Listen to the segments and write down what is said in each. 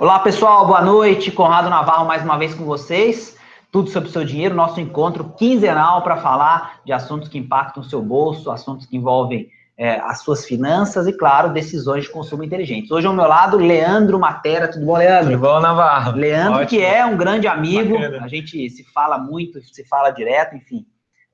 Olá, pessoal, boa noite. Conrado Navarro mais uma vez com vocês. Tudo sobre o seu dinheiro, nosso encontro quinzenal para falar de assuntos que impactam o seu bolso, assuntos que envolvem é, as suas finanças e, claro, decisões de consumo inteligentes. Hoje ao meu lado, Leandro Matera. Tudo bom, Leandro? Tudo bom, Navarro? Leandro, Ótimo. que é um grande amigo, Bacana. a gente se fala muito, se fala direto, enfim.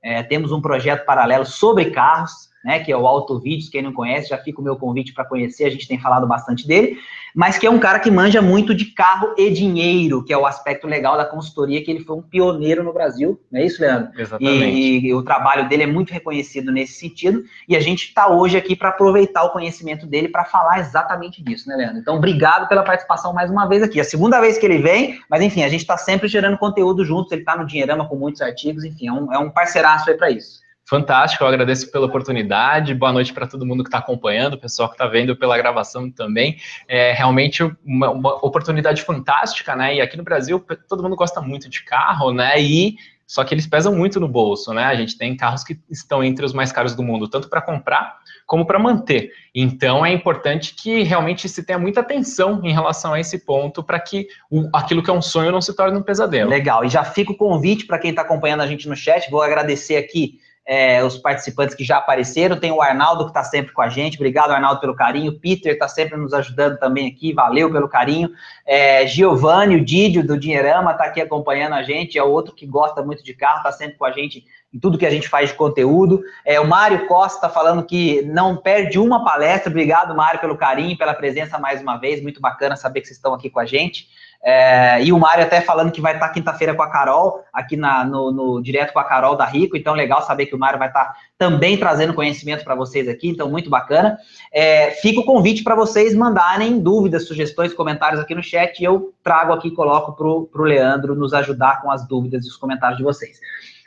É, temos um projeto paralelo sobre carros, né, que é o Auto Vídeos, quem não conhece, já fica o meu convite para conhecer, a gente tem falado bastante dele mas que é um cara que manja muito de carro e dinheiro, que é o aspecto legal da consultoria, que ele foi um pioneiro no Brasil, não é isso, Leandro? Exatamente. E, e o trabalho dele é muito reconhecido nesse sentido, e a gente está hoje aqui para aproveitar o conhecimento dele para falar exatamente disso, né, Leandro? Então, obrigado pela participação mais uma vez aqui. É a segunda vez que ele vem, mas enfim, a gente está sempre gerando conteúdo juntos, ele está no Dinheirama com muitos artigos, enfim, é um, é um parceiraço aí para isso. Fantástico, eu agradeço pela oportunidade. Boa noite para todo mundo que está acompanhando, o pessoal que está vendo pela gravação também. É realmente uma, uma, oportunidade fantástica, né? E aqui no Brasil todo mundo gosta muito de carro, né? E só que eles pesam muito no bolso, né? A gente tem carros que estão entre os mais caros do mundo, tanto para comprar como para manter. Então é importante que realmente se tenha muita atenção em relação a esse ponto para que o, aquilo que é um sonho não se torne um pesadelo. Legal. E já fica o convite para quem está acompanhando a gente no chat. Vou agradecer aqui é, os participantes que já apareceram. Tem o Arnaldo que está sempre com a gente. Obrigado, Arnaldo, pelo carinho. Peter está sempre nos ajudando também aqui. Valeu pelo carinho. É, Giovanni, o Didio do Dinheirama, está aqui acompanhando a gente. É outro que gosta muito de carro, está sempre com a gente em tudo que a gente faz de conteúdo. É, o Mário Costa tá falando que não perde uma palestra. Obrigado, Mário, pelo carinho, pela presença mais uma vez. Muito bacana saber que vocês estão aqui com a gente. É, e o Mário até falando que vai estar quinta-feira com a Carol, aqui na, no, no, direto com a Carol da Rico, então legal saber que o Mário vai estar também trazendo conhecimento para vocês aqui, então muito bacana. É, fica o convite para vocês mandarem dúvidas, sugestões, comentários aqui no chat, e eu trago aqui, coloco para o Leandro nos ajudar com as dúvidas e os comentários de vocês.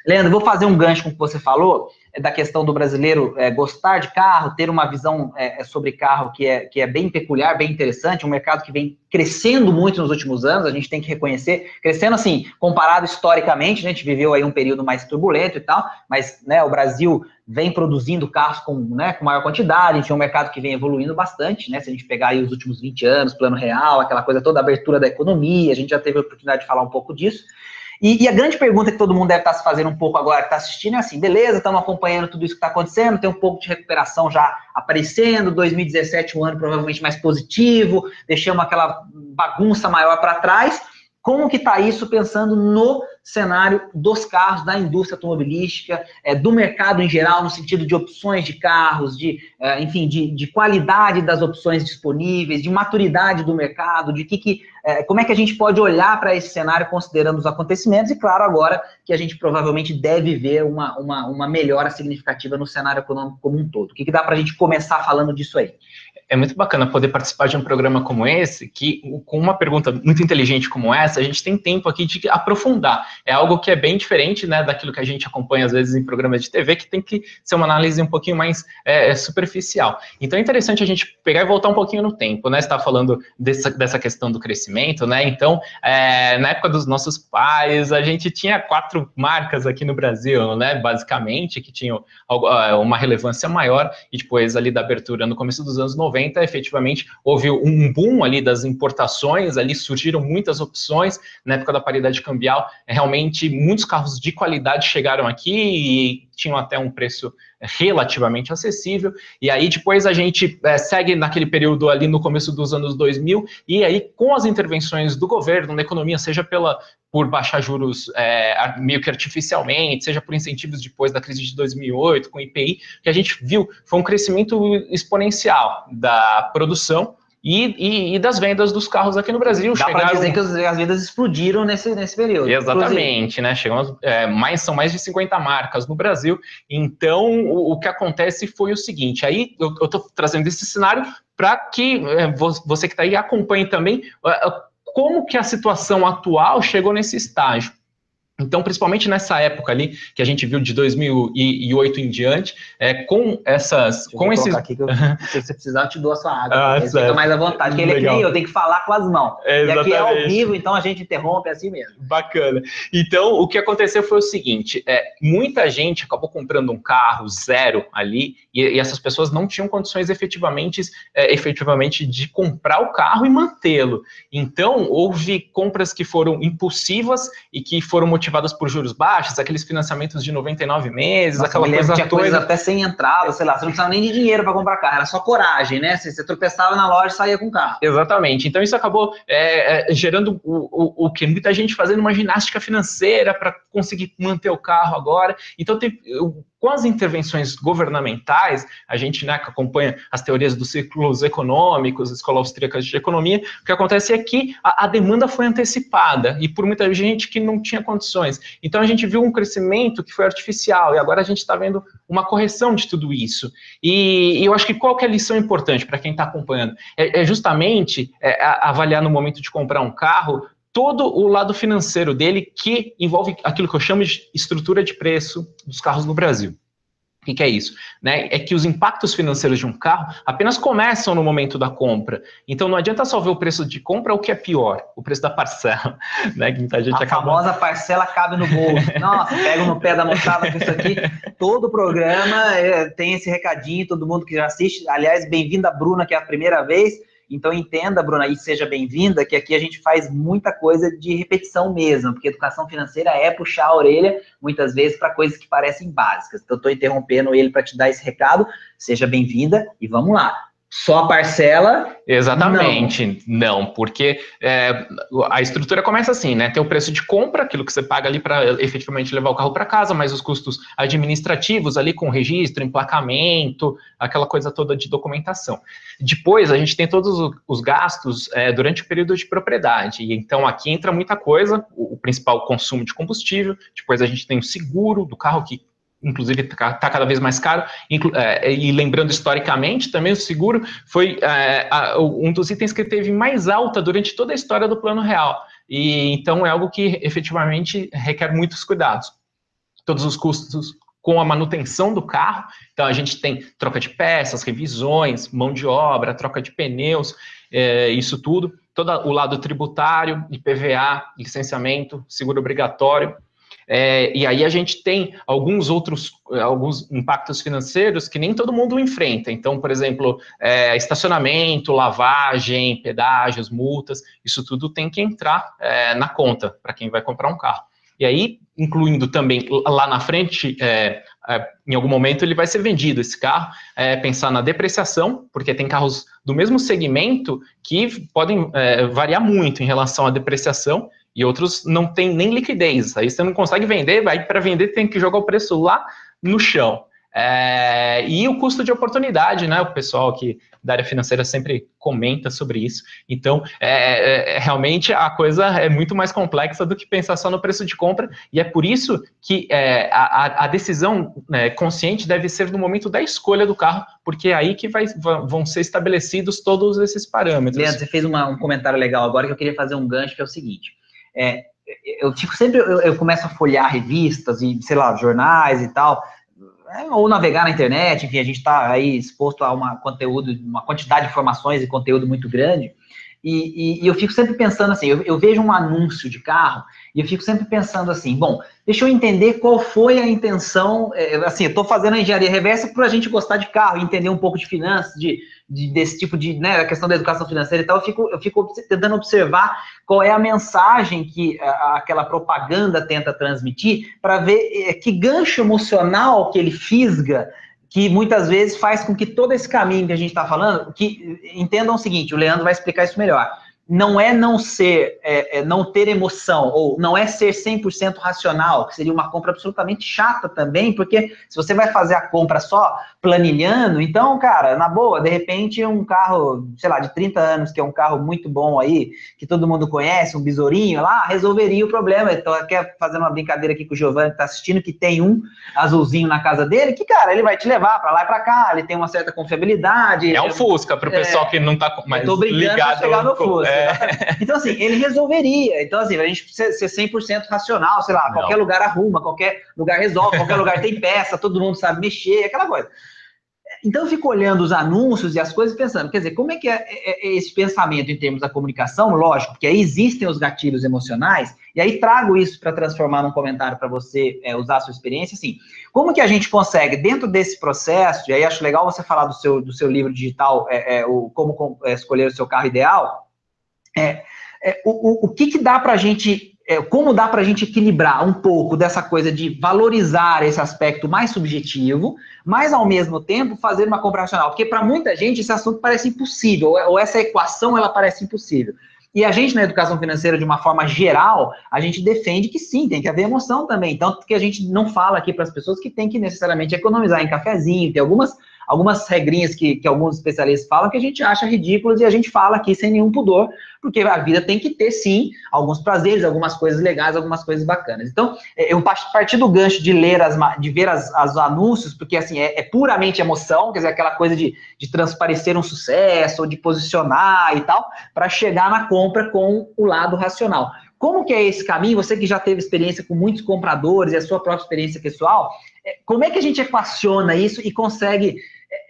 Leandro, vou fazer um gancho com o que você falou, é da questão do brasileiro é, gostar de carro, ter uma visão é, é, sobre carro que é, que é bem peculiar, bem interessante, um mercado que vem crescendo muito nos últimos anos, a gente tem que reconhecer, crescendo assim, comparado historicamente, né, a gente viveu aí um período mais turbulento e tal, mas né, o Brasil vem produzindo carros com, né, com maior quantidade, a gente é um mercado que vem evoluindo bastante, né, se a gente pegar aí os últimos 20 anos, plano real, aquela coisa toda, abertura da economia, a gente já teve a oportunidade de falar um pouco disso, e, e, a grande pergunta que todo mundo deve estar se fazendo um pouco agora, que está assistindo, é assim: beleza, estamos acompanhando tudo isso que está acontecendo, tem um pouco de recuperação já aparecendo, 2017 um ano provavelmente mais positivo, deixamos aquela bagunça maior para trás. Como que está isso pensando no cenário dos carros, da indústria automobilística, é, do mercado em geral, no sentido de opções de carros, de, é, enfim, de, de, qualidade das opções disponíveis, de maturidade do mercado, de que, que é, como é que a gente pode olhar para esse cenário considerando os acontecimentos, e claro, agora que a gente provavelmente deve ver uma, uma, uma melhora significativa no cenário econômico como um todo. O que, que dá para a gente começar falando disso aí? É muito bacana poder participar de um programa como esse, que com uma pergunta muito inteligente como essa, a gente tem tempo aqui de aprofundar. É algo que é bem diferente, né, daquilo que a gente acompanha às vezes em programas de TV, que tem que ser uma análise um pouquinho mais é, é superficial. Então é interessante a gente pegar e voltar um pouquinho no tempo, né? Está falando dessa, dessa questão do crescimento, né? Então, é, na época dos nossos pais, a gente tinha quatro marcas aqui no Brasil, né? Basicamente, que tinham uma relevância maior, e depois ali da abertura no começo dos anos 90 90, efetivamente, houve um boom ali das importações, ali surgiram muitas opções, na época da paridade cambial, realmente muitos carros de qualidade chegaram aqui e tinham até um preço relativamente acessível, e aí depois a gente é, segue naquele período ali no começo dos anos 2000, e aí com as intervenções do governo na economia, seja pela por baixar juros é, meio que artificialmente, seja por incentivos depois da crise de 2008, com o IPI, que a gente viu foi um crescimento exponencial da produção, e, e, e, das vendas dos carros aqui no Brasil. Dá chegaram... para dizer que as vendas explodiram nesse, nesse período. Exatamente, inclusive. né? Chegamos, é, mais, são mais de 50 marcas no Brasil. Então, o, o que acontece foi o seguinte: aí eu estou trazendo esse cenário para que é, você que está aí acompanhe também uh, como que a situação atual chegou nesse estágio. Então, principalmente nessa época ali, que a gente viu de 2008 em diante, é, com essas... Deixa com eu esses... aqui que eu, se você precisar, eu te dou a sua água. Ah, fica mais à vontade. Porque ele é nem eu, tem que falar com as mãos. É, e aqui é ao vivo, então a gente interrompe assim mesmo. Bacana. Então, o que aconteceu foi o seguinte: é, muita gente acabou comprando um carro zero ali, e, e essas pessoas não tinham condições efetivamente, é, efetivamente de comprar o carro e mantê-lo. Então, houve compras que foram impulsivas e que foram motivadas por juros baixos, aqueles financiamentos de 99 meses, Nossa, aquela coisa tinha toda. até sem entrada, sei lá, você não precisava nem de dinheiro para comprar carro, era só coragem, né? Você, você tropeçava na loja e saía com o carro. Exatamente. Então isso acabou é, é, gerando o, o, o que muita gente fazendo uma ginástica financeira para conseguir manter o carro agora. Então teve, eu- com as intervenções governamentais, a gente né, que acompanha as teorias dos ciclos econômicos, escola austríaca de economia, o que acontece é que a, a demanda foi antecipada e por muita gente que não tinha condições. Então a gente viu um crescimento que foi artificial e agora a gente está vendo uma correção de tudo isso. E, e eu acho que qual que é a lição importante para quem está acompanhando? é, é justamente é, avaliar no momento de comprar um carro todo o lado financeiro dele, que envolve aquilo que eu chamo de estrutura de preço dos carros no Brasil. O que, que é isso? Né? É que os impactos financeiros de um carro apenas começam no momento da compra. Então não adianta só ver o preço de compra, o que é pior, o preço da parcela. Né? Que muita gente A acaba famosa parcela cabe no bolso. Nossa, pega no pé da moçada com isso aqui. Todo programa é, tem esse recadinho, todo mundo que já assiste. Aliás, bem-vinda, Bruna, que é a primeira vez. Então entenda, Bruna, e seja bem-vinda, que aqui a gente faz muita coisa de repetição mesmo, porque educação financeira é puxar a orelha, muitas vezes, para coisas que parecem básicas. Então, estou interrompendo ele para te dar esse recado. Seja bem-vinda e vamos lá. Só a parcela Exatamente, não, porque é, a estrutura começa assim, né? Tem o preço de compra, aquilo que você paga ali para efetivamente levar o carro para casa, mais os custos administrativos ali com registro, emplacamento, aquela coisa toda de documentação. Depois a gente tem todos os gastos é, durante o período de propriedade. E então aqui entra muita coisa, o, o principal consumo de combustível, depois a gente tem o seguro do carro que inclusive está cada vez mais caro, é, e lembrando historicamente também o seguro foi é, um dos itens que teve mais alta durante toda a história do plano real. E então é algo que efetivamente requer muitos cuidados. Todos os custos com a manutenção do carro, então a gente tem troca de peças, revisões, mão de obra, troca de pneus, é, isso tudo, todo o lado tributário, IPVA, licenciamento, seguro obrigatório, é, e aí a gente tem alguns outros, alguns impactos financeiros que nem todo mundo enfrenta. Então, por exemplo, é, estacionamento, lavagem, pedágios, multas, isso tudo tem que entrar é, na conta para quem vai comprar um carro. E aí, incluindo também lá na frente, é, é, em algum momento ele vai ser vendido esse carro, é, pensar na depreciação, porque tem carros do mesmo segmento que podem variar muito em relação à depreciação, e outros não tem nem liquidez. Aí você não consegue vender, vai para vender tem que jogar o preço lá no chão. É, e o custo de oportunidade, né? O pessoal aqui da área financeira sempre comenta sobre isso. Então, é, é, realmente a coisa é muito mais complexa do que pensar só no preço de compra, e é por isso que é, a, a, decisão né, consciente deve ser no momento da escolha do carro, porque é aí que vai, vão ser estabelecidos todos esses parâmetros. Leandro, você fez uma, um comentário legal agora que eu queria fazer um gancho, que é o seguinte. É, eu sempre, eu, eu, começo a folhear revistas e, sei lá, jornais e tal, é, ou navegar na internet, enfim, a gente está aí exposto a uma conteúdo, uma quantidade de informações e conteúdo muito grande, e, e, e eu fico sempre pensando assim, eu, eu, vejo um anúncio de carro, e eu fico sempre pensando assim, bom, deixa eu entender qual foi a intenção, é, assim, eu estou fazendo a engenharia reversa para a gente gostar de carro, entender um pouco de finanças, de, de, desse tipo de, né, a questão da educação financeira e tal, eu fico, eu fico tentando observar qual é a mensagem que a, aquela propaganda tenta transmitir, para ver é, que gancho emocional que ele fisga, que muitas vezes faz com que todo esse caminho que a gente está falando, que entendam o seguinte, o Leandro vai explicar isso melhor, não é não ser, é, é não ter emoção, ou não é ser 100% racional, que seria uma compra absolutamente chata também, porque se você vai fazer a compra só planilhando, então, cara, na boa, de repente um carro, sei lá, de 30 anos, que é um carro muito bom aí, que todo mundo conhece, um besourinho lá, resolveria o problema. Então, quer fazer uma brincadeira aqui com o Giovanni que tá assistindo, que tem um azulzinho na casa dele, que, cara, ele vai te levar para lá e para cá, ele tem uma certa confiabilidade. É um Fusca, para o pessoal é, que não tá mais ligado. Chegar no Fusca. É, É. Então, assim, ele resolveria. Então, assim, a gente ser 100% racional, sei lá, Não. qualquer lugar arruma, qualquer lugar resolve, qualquer lugar tem peça, todo mundo sabe mexer, aquela coisa. Então, eu fico olhando os anúncios e as coisas pensando, quer dizer, como é que é, é, é, esse pensamento em termos da comunicação? Lógico, porque aí existem os gatilhos emocionais, e aí trago isso para transformar num comentário para você é, usar a sua experiência, assim, como que a gente consegue, dentro desse processo, e aí acho legal você falar do seu, do seu livro digital, é, é o Como Escolher o Seu Carro Ideal, é, o, o, o que, que dá para a gente é, como dá para a gente equilibrar um pouco dessa coisa de valorizar esse aspecto mais subjetivo, mas ao mesmo tempo fazer uma compra racional, porque para muita gente esse assunto parece impossível, ou essa equação ela parece impossível. E a gente, na educação financeira, de uma forma geral, a gente defende que sim, tem que haver emoção também. Tanto que a gente não fala aqui para as pessoas que tem que necessariamente economizar em cafezinho, tem algumas algumas regrinhas que, que alguns especialistas falam que a gente acha ridículas e a gente fala aqui sem nenhum pudor, porque a vida tem que ter, sim, alguns prazeres, algumas coisas legais, algumas coisas bacanas. Então, é, eu parti do gancho de ler as, de ver as, as anúncios, porque, assim, é, é, puramente emoção, quer dizer, aquela coisa de, de transparecer um sucesso, ou de posicionar e tal, para chegar na compra com o lado racional. Como que é esse caminho? Você que já teve experiência com muitos compradores e a sua própria experiência pessoal, é, como é que a gente equaciona isso e consegue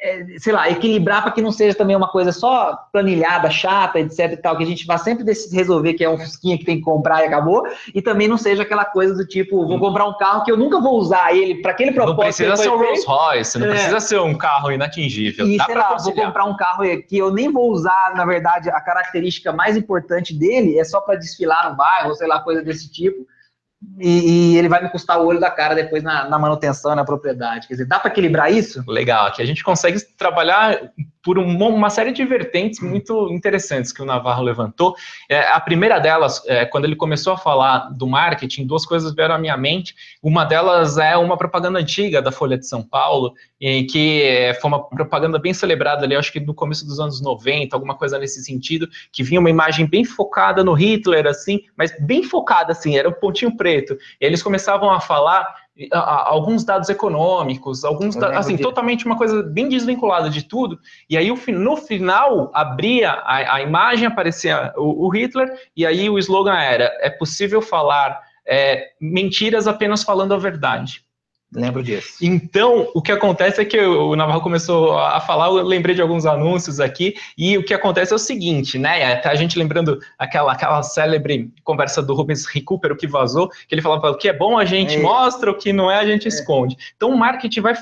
é, sei lá, equilibrar para que não seja também uma coisa só planilhada, chata, etc e tal, que a gente vá sempre resolver que é um fusquinha que tem que comprar e acabou, e também não seja aquela coisa do tipo, vou comprar um carro que eu nunca vou usar ele para aquele propósito. Não precisa ser um Rolls Royce, não é. precisa ser um carro inatingível. E, Dá sei lá, vou comprar um carro que eu nem vou usar, na verdade, a característica mais importante dele é só para desfilar no bairro, ou sei lá, coisa desse tipo e, e, ele vai me custar o olho da cara depois na, na manutenção, na propriedade. Quer dizer, dá para equilibrar isso? Legal, aqui a gente consegue trabalhar por uma, série de vertentes muito interessantes que o Navarro levantou. É, a primeira delas, é, quando ele começou a falar do marketing, duas coisas vieram à minha mente. Uma delas é uma propaganda antiga da Folha de São Paulo, em que é, foi uma propaganda bem celebrada ali, acho que no começo dos anos 90, alguma coisa nesse sentido, que vinha uma imagem bem focada no Hitler, assim, mas bem focada, assim, era um pontinho preto. E eles começavam a falar alguns dados econômicos, alguns assim, de... totalmente uma coisa bem desvinculada de tudo, e aí no final abria a, a imagem, aparecia o, o, Hitler, e aí o slogan era, é possível falar é, mentiras apenas falando a verdade. Lembro disso. Então, o que acontece é que o Navarro começou a falar, eu lembrei de alguns anúncios aqui, e o que acontece é o seguinte, né? Até a gente lembrando aquela, aquela célebre conversa do Rubens Recupero que vazou, que ele falava o que é bom a gente é. mostra, o que não é a gente é. esconde. Então, o marketing vai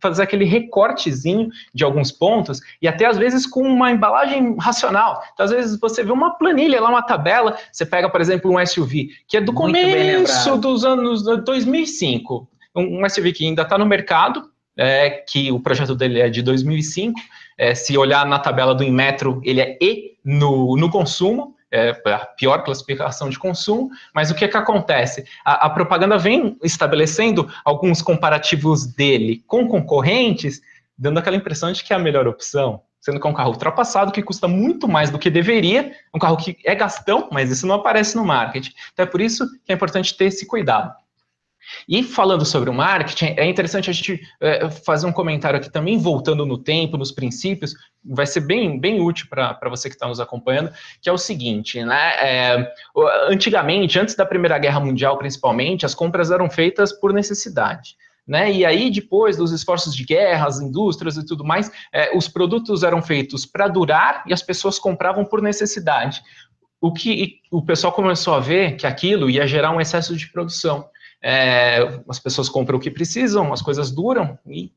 fazer aquele recortezinho de alguns pontos, e até às vezes com uma embalagem racional. Então, às vezes você vê uma planilha lá, uma tabela, você pega, por exemplo, um SUV, que é do Muito começo dos anos 2005 um, SUV que ainda está no mercado, é, que o projeto dele é de 2005. É, se olhar na tabela do Inmetro, ele é E no, no consumo, é a pior classificação de consumo, mas o que, que acontece? A, a, propaganda vem estabelecendo alguns comparativos dele com concorrentes, dando aquela impressão de que é a melhor opção, sendo que é um carro ultrapassado, que custa muito mais do que deveria, um carro que é gastão, mas isso não aparece no marketing. Então é por isso que é importante ter esse cuidado. E falando sobre o marketing, é interessante a gente é, fazer um comentário aqui também, voltando no tempo, nos princípios, vai ser bem, bem útil para você que está nos acompanhando, que é o seguinte, né? É, antigamente, antes da Primeira Guerra Mundial, principalmente, as compras eram feitas por necessidade. Né? E aí, depois dos esforços de guerra, as indústrias e tudo mais, é, os produtos eram feitos para durar e as pessoas compravam por necessidade. O que o pessoal começou a ver que aquilo ia gerar um excesso de produção. É, as pessoas compram o que precisam, as coisas duram e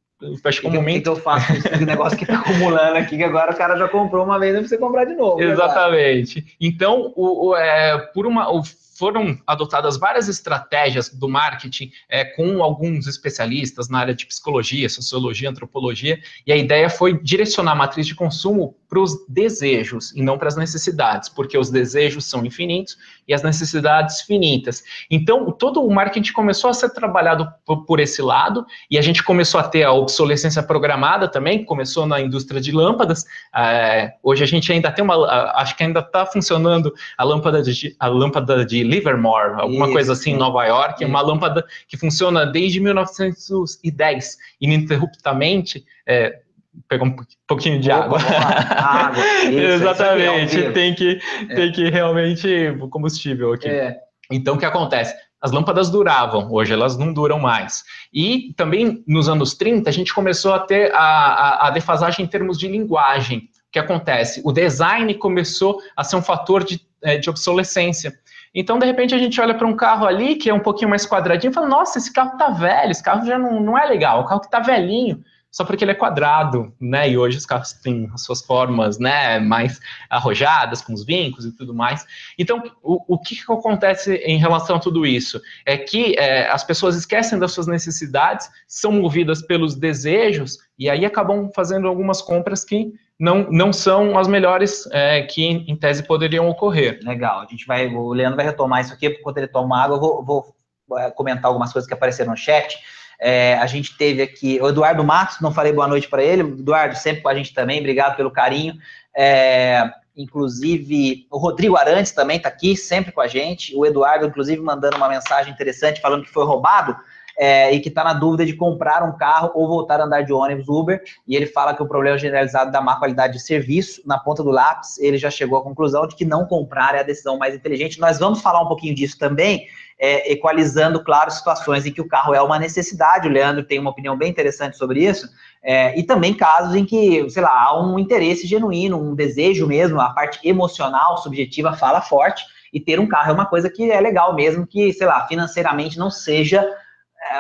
acho que, momento... que, eu faço esse negócio que está acumulando aqui, que agora o cara já comprou uma vez, não precisa comprar de novo. Né, Exatamente. Né, então, o, o, é, por uma, o foram adotadas várias estratégias do marketing é, com alguns especialistas na área de psicologia, sociologia, antropologia, e a ideia foi direcionar a matriz de consumo para os desejos e não para as necessidades, porque os desejos são infinitos e as necessidades finitas. Então, todo o marketing começou a ser trabalhado por, esse lado, e a gente começou a ter a obsolescência programada também, começou na indústria de lâmpadas. É, hoje a gente ainda tem uma, acho que ainda está funcionando a lâmpada de, a lâmpada de Livermore, alguma Isso. coisa assim, em Nova York, uma lâmpada que funciona desde 1910, ininterruptamente, é, pegar um pouquinho de Opa, água. água. Isso, Exatamente, é tem, que, é. tem que realmente combustível aqui. É. Então, o que acontece? As lâmpadas duravam, hoje elas não duram mais. E também nos anos 30, a gente começou a ter a, a, a defasagem em termos de linguagem. O que acontece? O design começou a ser um fator de, é, de obsolescência. Então, de repente, a gente olha para um carro ali que é um pouquinho mais quadradinho e fala: nossa, esse carro tá velho, esse carro já não, não é legal, o carro que tá velhinho só porque ele é quadrado, né? E hoje os carros têm as suas formas, né, mais arrojadas, com os vincos e tudo mais. Então, o, o que, acontece em relação a tudo isso? É que é, as pessoas esquecem das suas necessidades, são movidas pelos desejos e aí acabam fazendo algumas compras que não, não são as melhores é, que, em, em, tese, poderiam ocorrer. Legal, a gente vai, o Leandro vai retomar isso aqui, enquanto ele toma água, eu vou, vou é, comentar algumas coisas que apareceram no chat. É, a gente teve aqui o Eduardo Matos, não falei boa noite para ele. Eduardo, sempre com a gente também, obrigado pelo carinho. É, inclusive, o Rodrigo Arantes também está aqui, sempre com a gente. O Eduardo, inclusive, mandando uma mensagem interessante, falando que foi roubado. É, e que está na dúvida de comprar um carro ou voltar a andar de ônibus Uber, e ele fala que o problema generalizado da má qualidade de serviço, na ponta do lápis, ele já chegou à conclusão de que não comprar é a decisão mais inteligente. Nós vamos falar um pouquinho disso também, é, equalizando, claro, situações em que o carro é uma necessidade. O Leandro tem uma opinião bem interessante sobre isso. É, e também casos em que, sei lá, há um interesse genuíno, um desejo mesmo, a parte emocional, subjetiva fala forte. E ter um carro é uma coisa que é legal mesmo, que, sei lá, financeiramente não seja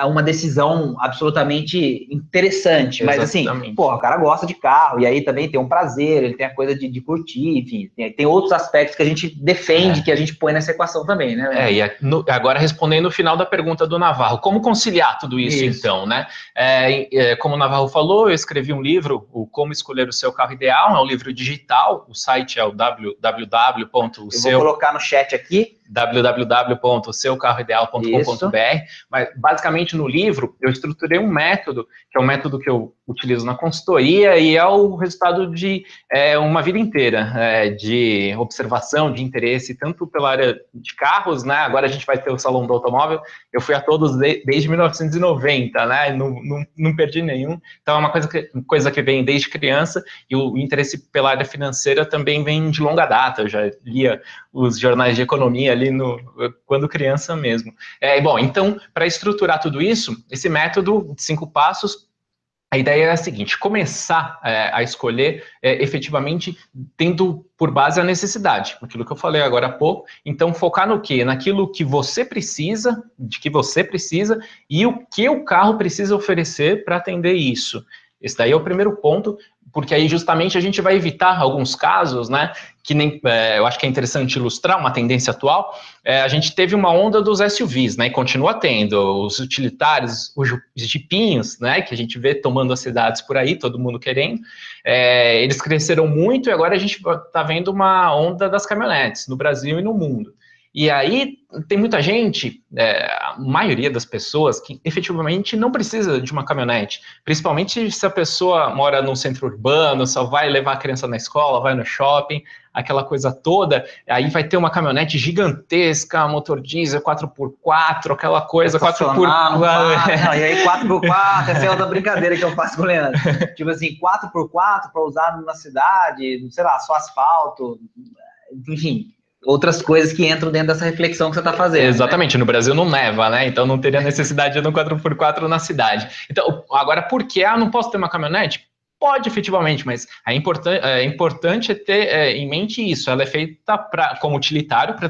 uma decisão absolutamente interessante. Mas assim, pô, o cara gosta de carro, e aí também tem um prazer, ele tem a coisa de, de curtir, enfim, tem, tem, outros aspectos que a gente defende, é. que a gente põe nessa equação também, né? É, e no, agora respondendo o final da pergunta do Navarro, como conciliar tudo isso, isso. então, né? É, é, como o Navarro falou, eu escrevi um livro, o Como Escolher o Seu Carro Ideal, é um livro digital, o site é o www. Eu vou colocar no chat aqui www.seucarroideal.com.br, mas basicamente no livro eu estruturei um método, que é um método que eu utilizo na consultoria e é o resultado de é, uma vida inteira é, de observação, de interesse, tanto pela área de carros, né? Agora a gente vai ter o Salão do Automóvel, eu fui a todos de, desde 1990, né? Não, não, não, perdi nenhum. Então é uma coisa que, coisa que vem desde criança e o interesse pela área financeira também vem de longa data. Eu já lia os jornais de economia ali no, quando criança mesmo. É, bom, então, para estruturar tudo isso, esse método de cinco passos a ideia é a seguinte: começar é, a escolher é, efetivamente tendo por base a necessidade, aquilo que eu falei agora há pouco. Então, focar no quê? Naquilo que você precisa, de que você precisa e o que o carro precisa oferecer para atender isso. Esse daí é o primeiro ponto, porque aí justamente a gente vai evitar alguns casos, né? Que nem é, eu acho que é interessante ilustrar uma tendência atual. É, a gente teve uma onda dos SUVs, né? E continua tendo os utilitários, os jipinhos, né? Que a gente vê tomando as cidades por aí, todo mundo querendo. É, eles cresceram muito e agora a gente está vendo uma onda das caminhonetes no Brasil e no mundo. E aí tem muita gente, é, a maioria das pessoas, que efetivamente não precisa de uma caminhonete. Principalmente se a pessoa mora num centro urbano, só vai levar a criança na escola, vai no shopping, aquela coisa toda. Aí vai ter uma caminhonete gigantesca, motor diesel 4x4, aquela coisa 4x4. Não, e aí 4x4, essa é outra brincadeira que eu faço com o Leandro. tipo assim, 4x4 para usar na cidade, sei lá, só asfalto, enfim outras coisas que entram dentro dessa reflexão que você está fazendo. Né? Exatamente, né? no Brasil não neva, né? Então não teria necessidade de um 4x4 na cidade. Então, agora, por que ah, não posso ter uma caminhonete? Pode, efetivamente, mas é, importan é importante ter é, em mente isso. Ela é feita pra, como utilitário para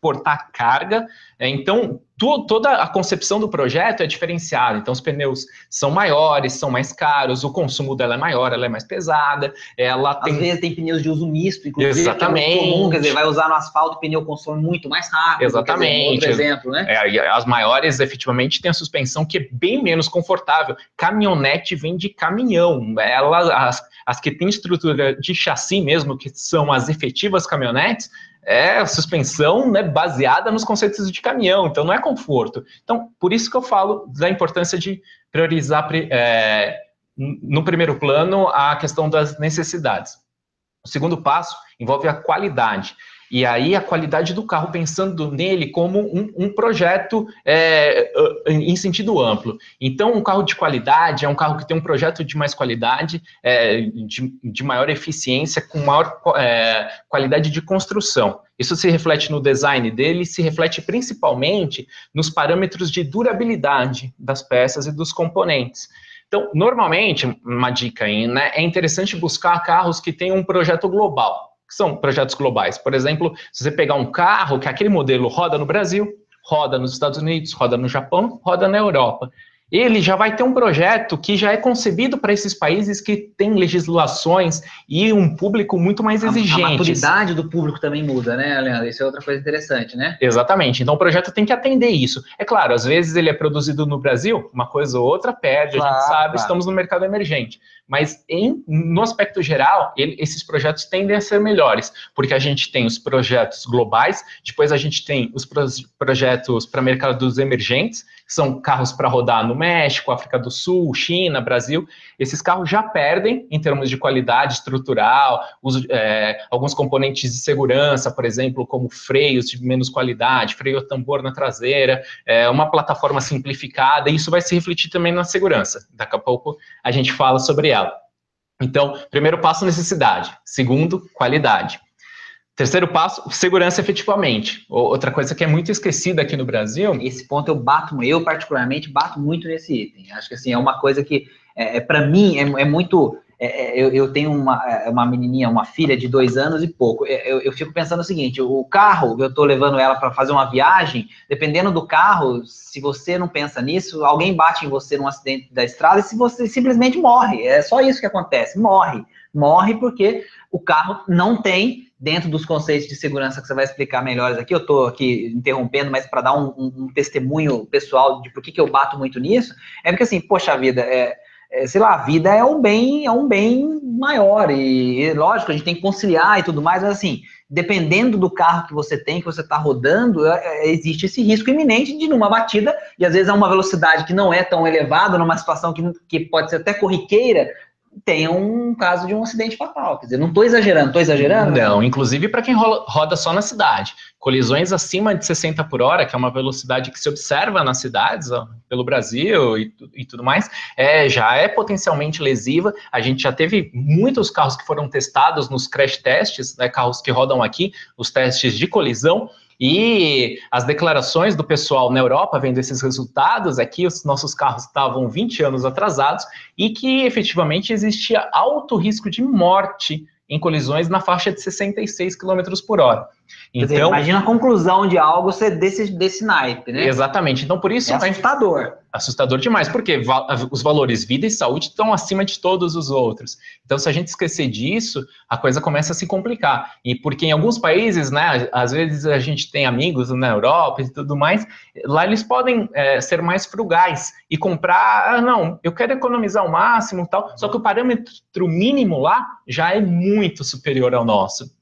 transportar carga. É, então, tu, toda a concepção do projeto é diferenciada. Então, os pneus são maiores, são mais caros, o consumo dela é maior, ela é mais pesada. Ela tem... Às vezes tem pneus de uso misto, inclusive. Exatamente. É comum, quer dizer, vai usar no asfalto, o pneu consome muito mais rápido. Exatamente. Dizer, outro exemplo, né? É, as maiores, efetivamente, têm a suspensão que é bem menos confortável. Caminhonete vem de caminhão. Ela, as, as que têm estrutura de chassi mesmo, que são as efetivas caminhonetes, é suspensão né, baseada nos conceitos de caminhão, então não é conforto. Então, por isso que eu falo da importância de priorizar é, no primeiro plano a questão das necessidades. O segundo passo envolve a qualidade. E aí a qualidade do carro, pensando nele como um, um projeto é, em sentido amplo. Então, um carro de qualidade é um carro que tem um projeto de mais qualidade, é, de, de, maior eficiência, com maior é, qualidade de construção. Isso se reflete no design dele, se reflete principalmente nos parâmetros de durabilidade das peças e dos componentes. Então, normalmente, uma dica aí, né, é interessante buscar carros que tenham um projeto global que são projetos globais. Por exemplo, se você pegar um carro que aquele modelo roda no Brasil, roda nos Estados Unidos, roda no Japão, roda na Europa ele já vai ter um projeto que já é concebido para esses países que têm legislações e um público muito mais exigente. A, a maturidade do público também muda, né, Leandro? Isso é outra coisa interessante, né? Exatamente. Então o projeto tem que atender isso. É claro, às vezes ele é produzido no Brasil, uma coisa ou outra perde, claro, a gente sabe, claro. estamos no mercado emergente. Mas em, no aspecto geral, ele, esses projetos tendem a ser melhores, porque a gente tem os projetos globais, depois a gente tem os pro, projetos para mercados emergentes, são carros para rodar no México, África do Sul, China, Brasil. Esses carros já perdem em termos de qualidade estrutural, é, alguns componentes de segurança, por exemplo, como freios de menos qualidade, freio tambor na traseira, é, uma plataforma simplificada, e isso vai se refletir também na segurança. Daqui a pouco a gente fala sobre ela. Então, primeiro passo, necessidade. Segundo, qualidade. Terceiro passo, segurança efetivamente. Outra coisa que é muito esquecida aqui no Brasil. Esse ponto eu bato, eu particularmente bato muito nesse item. Acho que assim, é uma coisa que, é, é para mim, é, é muito. É, é, eu, eu, tenho uma, é, uma menininha, uma filha de dois anos e pouco. Eu, eu fico pensando o seguinte: o carro, eu estou levando ela para fazer uma viagem, dependendo do carro, se você não pensa nisso, alguém bate em você num acidente da estrada e se você simplesmente morre. É só isso que acontece: morre. Morre porque o carro não tem dentro dos conceitos de segurança que você vai explicar melhores aqui, eu estou aqui interrompendo, mas para dar um, um, um, testemunho pessoal de por que, que eu bato muito nisso, é porque assim, poxa vida, é, é, sei lá, a vida é um bem, é um bem maior, e, e, lógico, a gente tem que conciliar e tudo mais, mas assim, dependendo do carro que você tem, que você está rodando, é, é, existe esse risco iminente de numa batida, e às vezes a uma velocidade que não é tão elevada, numa situação que, que pode ser até corriqueira, tenha um caso de um acidente fatal. Quer dizer, não estou exagerando, estou exagerando? Não, inclusive para quem roda só na cidade. Colisões acima de 60 por hora, que é uma velocidade que se observa nas cidades, ó, pelo Brasil e, e, tudo mais, é, já é potencialmente lesiva. A gente já teve muitos carros que foram testados nos crash tests, né, carros que rodam aqui, os testes de colisão, e as declarações do pessoal na Europa, vendo esses resultados, é que os nossos carros estavam 20 anos atrasados e que efetivamente existia alto risco de morte em colisões na faixa de 66 km por hora. Então, dizer, imagina a conclusão de algo ser desse, desse naipe, né? Exatamente. Então, por isso. É assustador. Assustador demais, porque os valores vida e saúde estão acima de todos os outros. Então, se a gente esquecer disso, a coisa começa a se complicar. E porque em alguns países, né, às vezes a gente tem amigos na Europa e tudo mais, lá eles podem é, ser mais frugais e comprar, ah, não, eu quero economizar o máximo tal, só que o parâmetro mínimo lá já é muito superior ao nosso.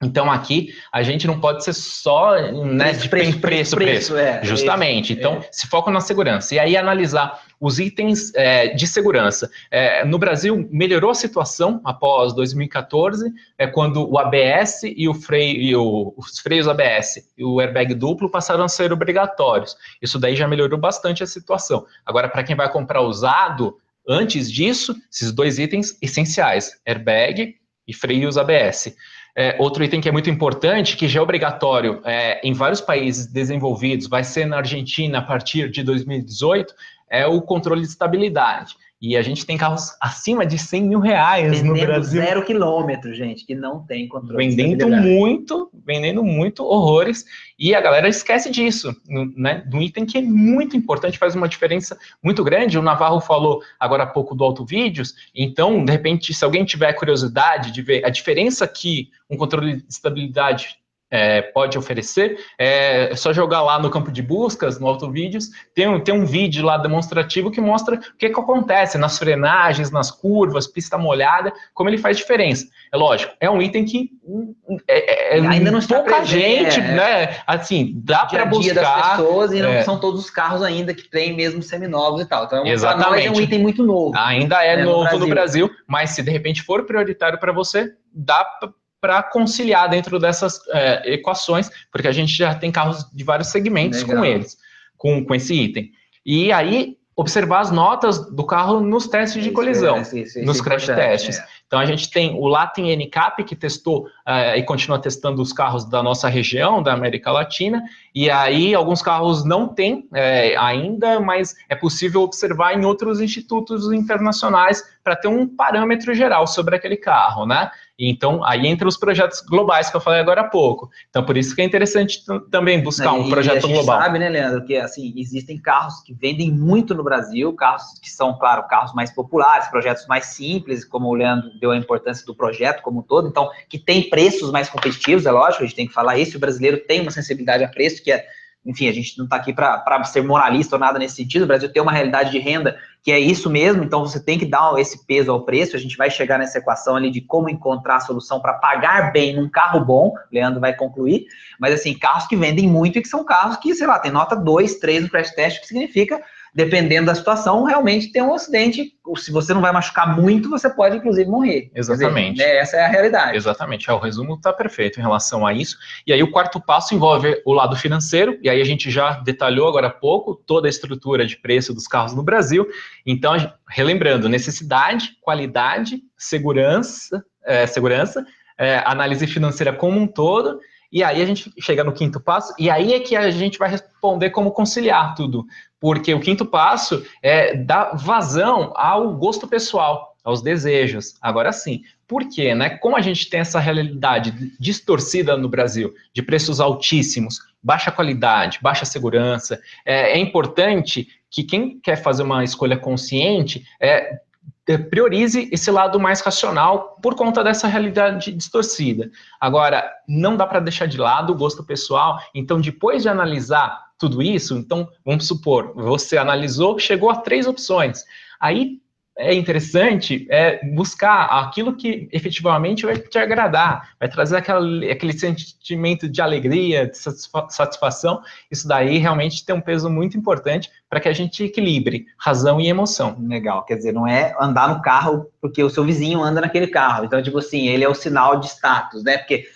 Então aqui a gente não pode ser só né, preço, de preço, preço, preço, preço é, justamente. então é. se foca na segurança e aí analisar os itens é, de segurança. É, no Brasil melhorou a situação após 2014, é quando o ABS e o freio, e o, os freios ABS e o airbag duplo passaram a ser obrigatórios. Isso daí já melhorou bastante a situação. Agora para quem vai comprar usado, antes disso, esses dois itens essenciais, airbag e freios ABS. É, outro item que é muito importante, que já é obrigatório é, em vários países desenvolvidos, vai ser na Argentina a partir de 2018, é o controle de estabilidade. E a gente tem carros acima de 100 mil reais vendendo no Brasil. zero quilômetro, gente, que não tem controle Vendendo muito, vendendo muito horrores. E a galera esquece disso, né? De um item que é muito importante, faz uma diferença muito grande. O Navarro falou agora há pouco do Auto Vídeos. Então, de repente, se alguém tiver curiosidade de ver a diferença que um controle de estabilidade é, pode oferecer, é, só jogar lá no campo de buscas, no AutoVídeos, tem, um, tem um vídeo lá demonstrativo que mostra o que, que acontece nas frenagens, nas curvas, pista molhada, como ele faz diferença. É lógico, é um item que é, é, é ainda não está pouca gente, é. né? Assim, dá para buscar. das pessoas e não é. são todos os carros ainda que tem mesmo seminovos e tal. Então, Exatamente. é um item muito novo. Ainda é né, novo no Brasil. no Brasil, mas se de repente for prioritário para você, dá para conciliar dentro dessas é, equações, porque a gente já tem carros de vários segmentos Legal. com eles, com, com esse item. E aí, observar as notas do carro nos testes de colisão, é, isso, isso, nos crash testes. É. Então a gente tem o Latin NCAP que testou uh, e continua testando os carros da nossa região, da América Latina, e aí alguns carros não tem é, ainda, mas é possível observar em outros institutos internacionais para ter um parâmetro geral sobre aquele carro, né? Então, aí entra os projetos globais que eu falei agora há pouco. Então, por isso que é interessante também buscar um projeto global. A gente global. sabe, né, Leandro, que assim, existem carros que vendem muito no Brasil, carros que são, claro, carros mais populares, projetos mais simples, como o Leandro deu a importância do projeto como um todo, então, que tem preços mais competitivos, é lógico, a gente tem que falar isso, o brasileiro tem uma sensibilidade a preço, que é enfim, a gente não está aqui para ser moralista ou nada nesse sentido, o Brasil tem uma realidade de renda que é isso mesmo, então você tem que dar esse peso ao preço, a gente vai chegar nessa equação ali de como encontrar a solução para pagar bem num carro bom, Leandro vai concluir, mas assim, carros que vendem muito e que são carros que, sei lá, tem nota 2, 3 no crash test, que significa dependendo da situação, realmente tem um acidente. Se você não vai machucar muito, você pode, inclusive, morrer. Exatamente. Dizer, né, essa é a realidade. Exatamente. É, o resumo está perfeito em relação a isso. E aí, o quarto passo envolve o lado financeiro, e aí a gente já detalhou agora há pouco toda a estrutura de preço dos carros no Brasil. Então, relembrando, necessidade, qualidade, segurança, é, segurança é, análise financeira como um todo e aí a gente chega no quinto passo, e aí é que a gente vai responder como conciliar tudo. Porque o quinto passo é dar vazão ao gosto pessoal, aos desejos. Agora sim, por quê? Né? Como a gente tem essa realidade distorcida no Brasil, de preços altíssimos, baixa qualidade, baixa segurança, é, é importante que quem quer fazer uma escolha consciente é, é, priorize esse lado mais racional por conta dessa realidade distorcida. Agora, não dá para deixar de lado o gosto pessoal. Então, depois de analisar tudo isso, então vamos supor, você analisou, chegou a três opções. Aí é interessante é buscar aquilo que efetivamente vai te agradar, vai trazer aquela, aquele sentimento de alegria, de satisfação. Isso daí realmente tem um peso muito importante para que a gente equilibre razão e emoção. Legal, quer dizer, não é andar no carro porque o seu vizinho anda naquele carro. Então, tipo assim, ele é o sinal de status, né? Porque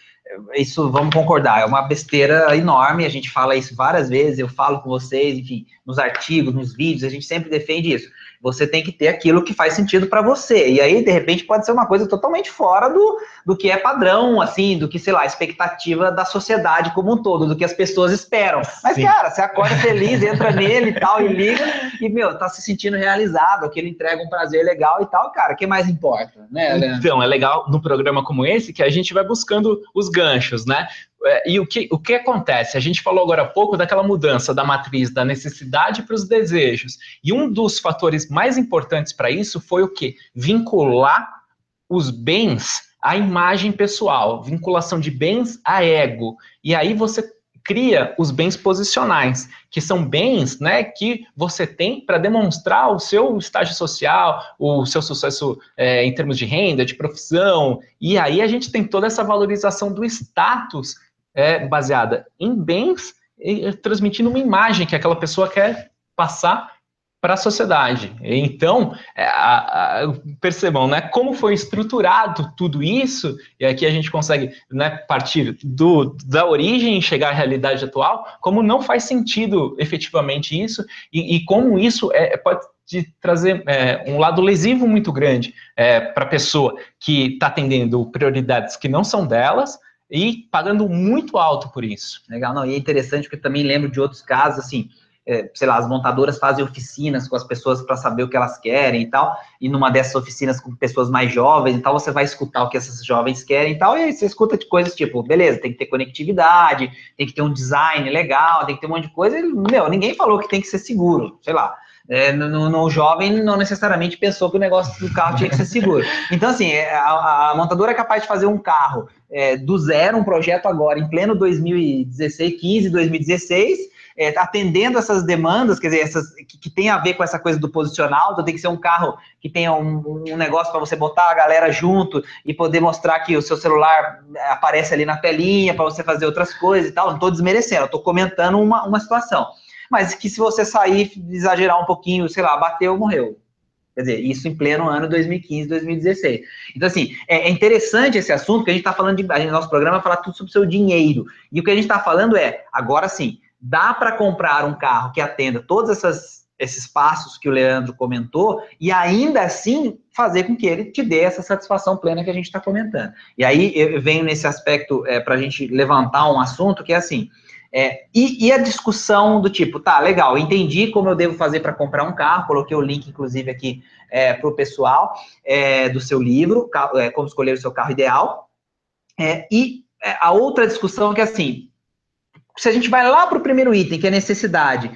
isso, vamos concordar, é uma besteira enorme, a gente fala isso várias vezes, eu falo com vocês, enfim, nos artigos, nos vídeos, a gente sempre defende isso você tem que ter aquilo que faz sentido para você. E aí, de repente, pode ser uma coisa totalmente fora do, do que é padrão, assim, do que, sei lá, expectativa da sociedade como um todo, do que as pessoas esperam. Mas, Sim. cara, você acorda feliz, entra nele e tal, e liga, e, meu, tá se sentindo realizado, aquilo entrega um prazer legal e tal, cara, o que mais importa, né, Leandro? Então, é legal num programa como esse que a gente vai buscando os ganchos, né? É, e o que, o que acontece? A gente falou agora há pouco daquela mudança da matriz da necessidade para os desejos. E um dos fatores mais importantes para isso foi o que? Vincular os bens à imagem pessoal, vinculação de bens a ego. E aí você cria os bens posicionais, que são bens né, que você tem para demonstrar o seu estágio social, o seu sucesso é, em termos de renda, de profissão. E aí a gente tem toda essa valorização do status é baseada em bens e transmitindo uma imagem que aquela pessoa quer passar para a sociedade. Então, é, a, a, percebam, né, como foi estruturado tudo isso, e aqui a gente consegue né, partir do, da origem e chegar à realidade atual, como não faz sentido efetivamente isso, e, e como isso é, pode trazer é, um lado lesivo muito grande é, para a pessoa que está atendendo prioridades que não são delas, e pagando muito alto por isso. Legal, não, e é interessante porque também lembro de outros casos, assim, é, sei lá, as montadoras fazem oficinas com as pessoas para saber o que elas querem e tal, e numa dessas oficinas com pessoas mais jovens e tal, você vai escutar o que essas jovens querem e tal, e aí você escuta de coisas tipo, beleza, tem que ter conectividade, tem que ter um design legal, tem que ter um monte de coisa, e, meu, ninguém falou que tem que ser seguro, sei lá, é, no, no, jovem não necessariamente pensou que o negócio do carro tinha que ser seguro. Então, assim, é, a, a montadora é capaz de fazer um carro é, do zero, um projeto agora, em pleno 2016, 15, 2016, é, atendendo essas demandas, quer dizer, essas, que, que, tem a ver com essa coisa do posicional, então tem que ser um carro que tenha um, um negócio para você botar a galera junto e poder mostrar que o seu celular aparece ali na telinha para você fazer outras coisas e tal. Não estou desmerecendo, estou comentando uma, uma situação mas que se você sair, exagerar um pouquinho, sei lá, bateu, morreu. Quer dizer, isso em pleno ano 2015, 2016. Então, assim, é, é interessante esse assunto, porque a gente está falando de. A nosso programa falar tudo sobre o seu dinheiro. E o que a gente está falando é, agora sim, dá para comprar um carro que atenda todos essas, esses passos que o Leandro comentou, e ainda assim fazer com que ele te dê essa satisfação plena que a gente está comentando. E aí eu venho nesse aspecto é, para a gente levantar um assunto que é assim. É, e, e, a discussão do tipo, tá, legal, entendi como eu devo fazer para comprar um carro, coloquei o link, inclusive, aqui é, para o pessoal é, do seu livro, é, como escolher o seu carro ideal. É, e é, a outra discussão que é assim, se a gente vai lá para o primeiro item, que é necessidade,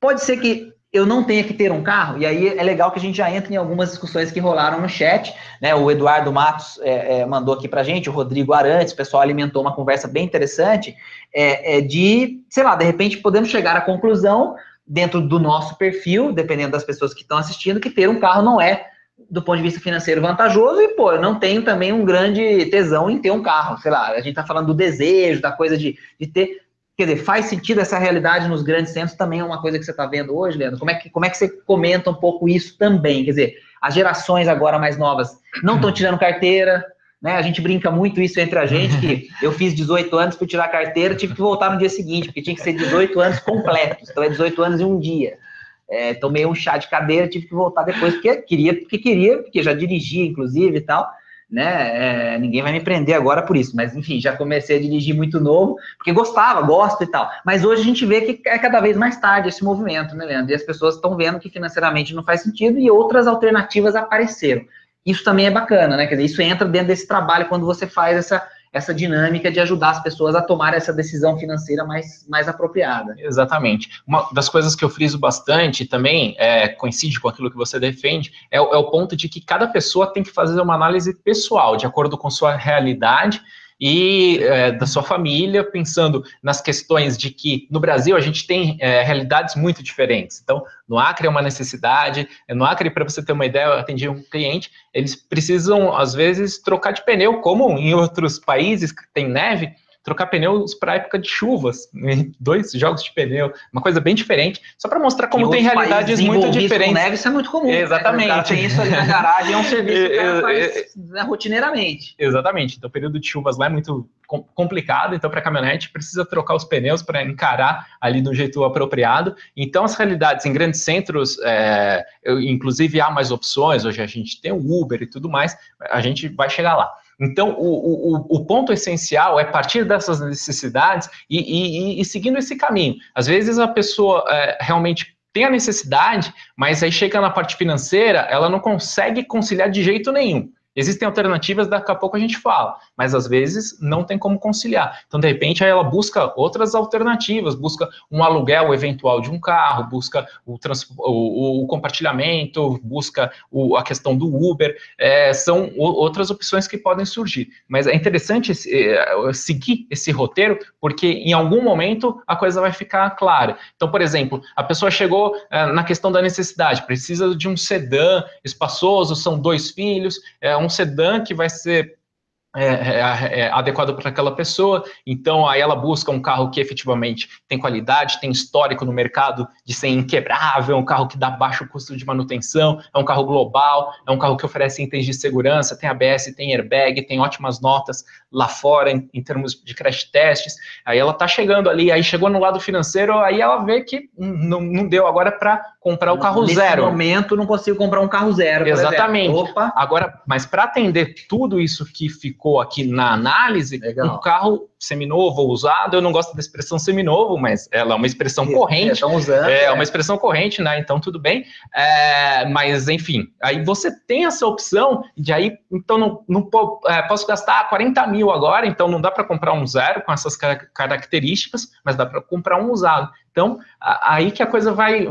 pode ser que eu não tenha que ter um carro, e aí é legal que a gente já entre em algumas discussões que rolaram no chat, né? O Eduardo Matos é, é, mandou aqui pra gente, o Rodrigo Arantes, o pessoal alimentou uma conversa bem interessante, é, é, de, sei lá, de repente podemos chegar à conclusão, dentro do nosso perfil, dependendo das pessoas que estão assistindo, que ter um carro não é, do ponto de vista financeiro, vantajoso, e, pô, eu não tenho também um grande tesão em ter um carro, sei lá, a gente tá falando do desejo, da coisa de, de ter Quer dizer, faz sentido essa realidade nos grandes centros também é uma coisa que você está vendo hoje, Leandro? Como é, que, como é que você comenta um pouco isso também? Quer dizer, as gerações agora mais novas não estão tirando carteira, né? A gente brinca muito isso entre a gente, que eu fiz 18 anos para tirar carteira, tive que voltar no dia seguinte, porque tinha que ser 18 anos completos, então é 18 anos em um dia. É, tomei um chá de cadeira, tive que voltar depois, porque queria, porque queria, porque já dirigia, inclusive, e tal, né? É, ninguém vai me prender agora por isso, mas enfim, já comecei a dirigir muito novo, porque gostava, gosto e tal. Mas hoje a gente vê que é cada vez mais tarde esse movimento, né, Leandro? E as pessoas estão vendo que financeiramente não faz sentido e outras alternativas apareceram. Isso também é bacana, né? Quer dizer, isso entra dentro desse trabalho quando você faz essa essa dinâmica de ajudar as pessoas a tomar essa decisão financeira mais, mais apropriada. Exatamente. Uma das coisas que eu friso bastante também, é, coincide com aquilo que você defende, é, é o ponto de que cada pessoa tem que fazer uma análise pessoal, de acordo com sua realidade e é, da sua família, pensando nas questões de que no Brasil a gente tem é, realidades muito diferentes. Então, no Acre é uma necessidade, no Acre, para você ter uma ideia, eu atendi um cliente, eles precisam, às vezes, trocar de pneu, como em outros países que tem neve, trocar pneus para época de chuvas, dois jogos de pneu, uma coisa bem diferente, só para mostrar como tem realidades muito diferentes. Com neve, isso é muito comum. Né? Exatamente. Né? tem isso ali na garagem, é um serviço que o cara faz né, rotineiramente. Exatamente. Então, o período de chuvas lá é muito complicado, então para caminhonete precisa trocar os pneus para encarar ali do jeito apropriado. Então as realidades em grandes centros, é, inclusive há mais opções, hoje a gente tem o Uber e tudo mais, a gente vai chegar lá. Então, o, o, o, ponto essencial é partir dessas necessidades e, e, e seguindo esse caminho. Às vezes a pessoa é, realmente tem a necessidade, mas aí chega na parte financeira, ela não consegue conciliar de jeito nenhum. Existem alternativas, daqui a pouco a gente fala, mas às vezes não tem como conciliar. Então, de repente, aí ela busca outras alternativas, busca um aluguel eventual de um carro, busca o, o, o compartilhamento, busca o, a questão do Uber, é, são outras opções que podem surgir. Mas é interessante é, seguir esse roteiro, porque em algum momento a coisa vai ficar clara. Então, por exemplo, a pessoa chegou é, na questão da necessidade, precisa de um sedã espaçoso, são dois filhos, é um sedã que vai ser é, é, adequado para aquela pessoa, então aí ela busca um carro que efetivamente tem qualidade, tem histórico no mercado de ser inquebrável, um carro que dá baixo custo de manutenção, é um carro global, é um carro que oferece itens de segurança, tem ABS, tem airbag, tem ótimas notas lá fora em, em termos de crash tests, aí ela está chegando ali, aí chegou no lado financeiro, aí ela vê que não, não deu agora para comprar o carro Nesse zero. Nesse momento não consigo comprar um carro zero. Exatamente. Opa. Agora, mas para atender tudo isso que ficou ficou aqui na análise, Legal. um carro seminovo ou usado, eu não gosto da expressão seminovo, mas ela é uma expressão corrente. Usando, é, é, uma expressão corrente, né? Então tudo bem. É, mas enfim, aí você tem essa opção de aí, então não, não é, posso gastar 40 mil agora, então não dá para comprar um zero com essas características, mas dá para comprar um usado. Então, aí que a coisa vai,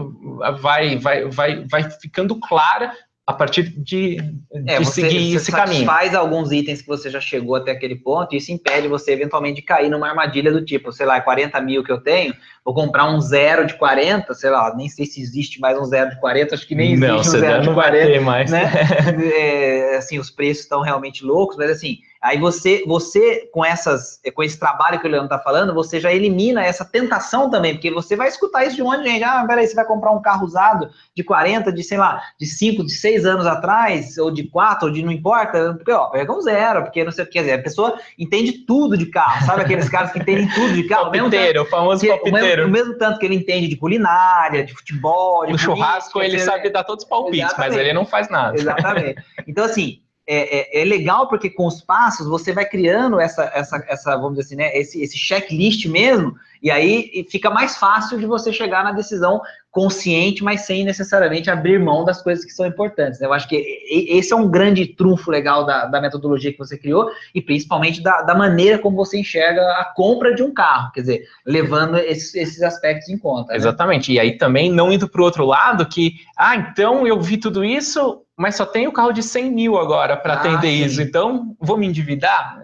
vai, vai, vai, vai ficando clara a partir de, de é, você, seguir você esse caminho. faz alguns itens que você já chegou até aquele ponto, e isso impede você eventualmente de cair numa armadilha do tipo, sei lá, 40 mil que eu tenho, vou comprar um zero de 40, sei lá, nem sei se existe mais um zero de 40, acho que nem existe não, um zero de 40. Vai ter mais. Né? é, assim, os preços estão realmente loucos, mas assim, Aí você, você com essas, com esse trabalho que o Leandro está falando, você já elimina essa tentação também, porque você vai escutar isso de um monte de gente. Ah, peraí, você vai comprar um carro usado de 40, de sei lá, de 5, de 6 anos atrás, ou de 4, ou de não importa, porque ó, pega um zero, porque não sei o que quer dizer. A pessoa entende tudo de carro, sabe aqueles caras que entendem tudo de carro? palpiteiro, o famoso palpiteiro. O mesmo, o mesmo, tanto que ele entende de culinária, de futebol, de no churrasco, ele sabe dar todos os palpites, Exatamente. mas ele não faz nada. Exatamente. Então, assim, é, é, é, legal porque com os passos você vai criando essa, essa, essa vamos dizer assim, né, esse, esse checklist mesmo, e aí fica mais fácil de você chegar na decisão consciente, mas sem necessariamente abrir mão das coisas que são importantes. Né? Eu acho que esse é um grande trunfo legal da, da metodologia que você criou, e principalmente da, da, maneira como você enxerga a compra de um carro, quer dizer, levando esses, esses aspectos em conta. Né? Exatamente, e aí também não indo para o outro lado, que, ah, então eu vi tudo isso, mas só tenho carro de 100 mil agora para ah, atender sim. isso, então vou me endividar?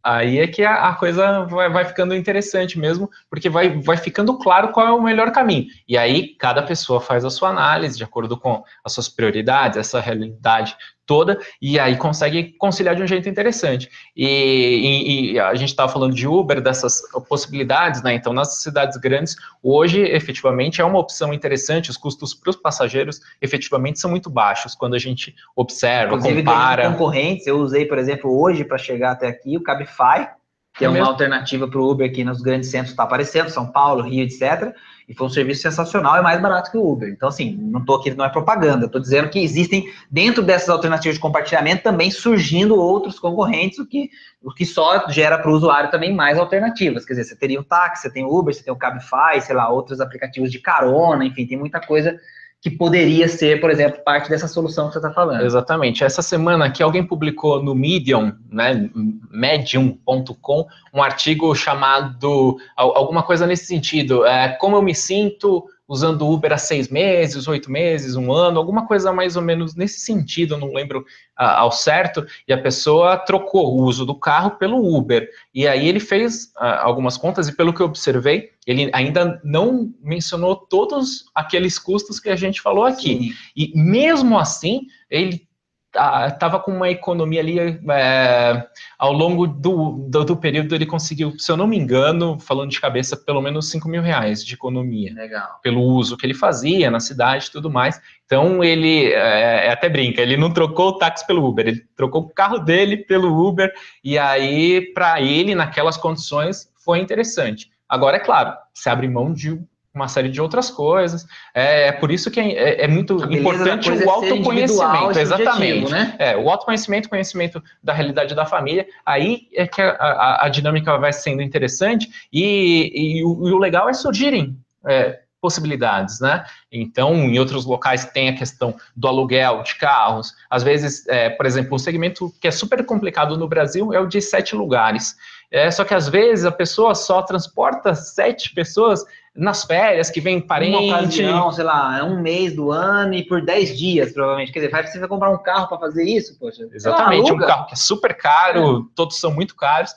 Aí é que a, a coisa vai, vai, ficando interessante mesmo, porque vai, vai ficando claro qual é o melhor caminho. E aí cada pessoa faz a sua análise de acordo com as suas prioridades, essa realidade toda, e aí consegue conciliar de um jeito interessante. E, e, e a gente estava falando de Uber, dessas possibilidades, né? Então, nas cidades grandes, hoje, efetivamente, é uma opção interessante, os custos para os passageiros, efetivamente, são muito baixos, quando a gente observa, Inclusive, compara... concorrentes, eu usei, por exemplo, hoje, para chegar até aqui, o Cabify, que é, é uma alternativa para o Uber aqui nos grandes centros, está aparecendo, São Paulo, Rio, etc., e foi um serviço sensacional, é mais barato que o Uber. Então, assim, não estou aqui, não é propaganda, estou dizendo que existem, dentro dessas alternativas de compartilhamento, também surgindo outros concorrentes, o que, o que só gera para o usuário também mais alternativas. Quer dizer, você teria o táxi, você tem o Uber, você tem o Cabify, sei lá, outros aplicativos de carona, enfim, tem muita coisa que poderia ser, por exemplo, parte dessa solução que você está falando. Exatamente. Essa semana aqui alguém publicou no Medium, né, medium.com, um artigo chamado alguma coisa nesse sentido, é, como eu me sinto usando Uber há seis meses, oito meses, um ano, alguma coisa mais ou menos nesse sentido, não lembro ah, ao certo, e a pessoa trocou o uso do carro pelo Uber. E aí ele fez ah, algumas contas, e pelo que eu observei, ele ainda não mencionou todos aqueles custos que a gente falou aqui. Sim. E mesmo assim, ele estava com uma economia ali é, ao longo do, do, do, período ele conseguiu, se eu não me engano, falando de cabeça, pelo menos 5 mil reais de economia. Legal. Pelo uso que ele fazia na cidade e tudo mais. Então ele é, é, até brinca, ele não trocou o táxi pelo Uber, ele trocou o carro dele pelo Uber, e aí, para ele, naquelas condições, foi interessante. Agora, é claro, se abre mão de uma série de outras coisas. É, é por isso que é, é, é muito importante o é autoconhecimento, exatamente. Né? É, o autoconhecimento, conhecimento da realidade da família, aí é que a, a, a dinâmica vai sendo interessante e, e, o, e o, legal é surgirem é, possibilidades, né? Então, em outros locais tem a questão do aluguel de carros. Às vezes, é, por exemplo, um segmento que é super complicado no Brasil é o de sete lugares. É, só que às vezes a pessoa só transporta sete pessoas nas férias, que vem parente. Uma ocasião, sei lá, é um mês do ano e por 10 dias, provavelmente. Quer dizer, vai precisar comprar um carro para fazer isso, poxa. Exatamente, um carro que é super caro, é. todos são muito caros,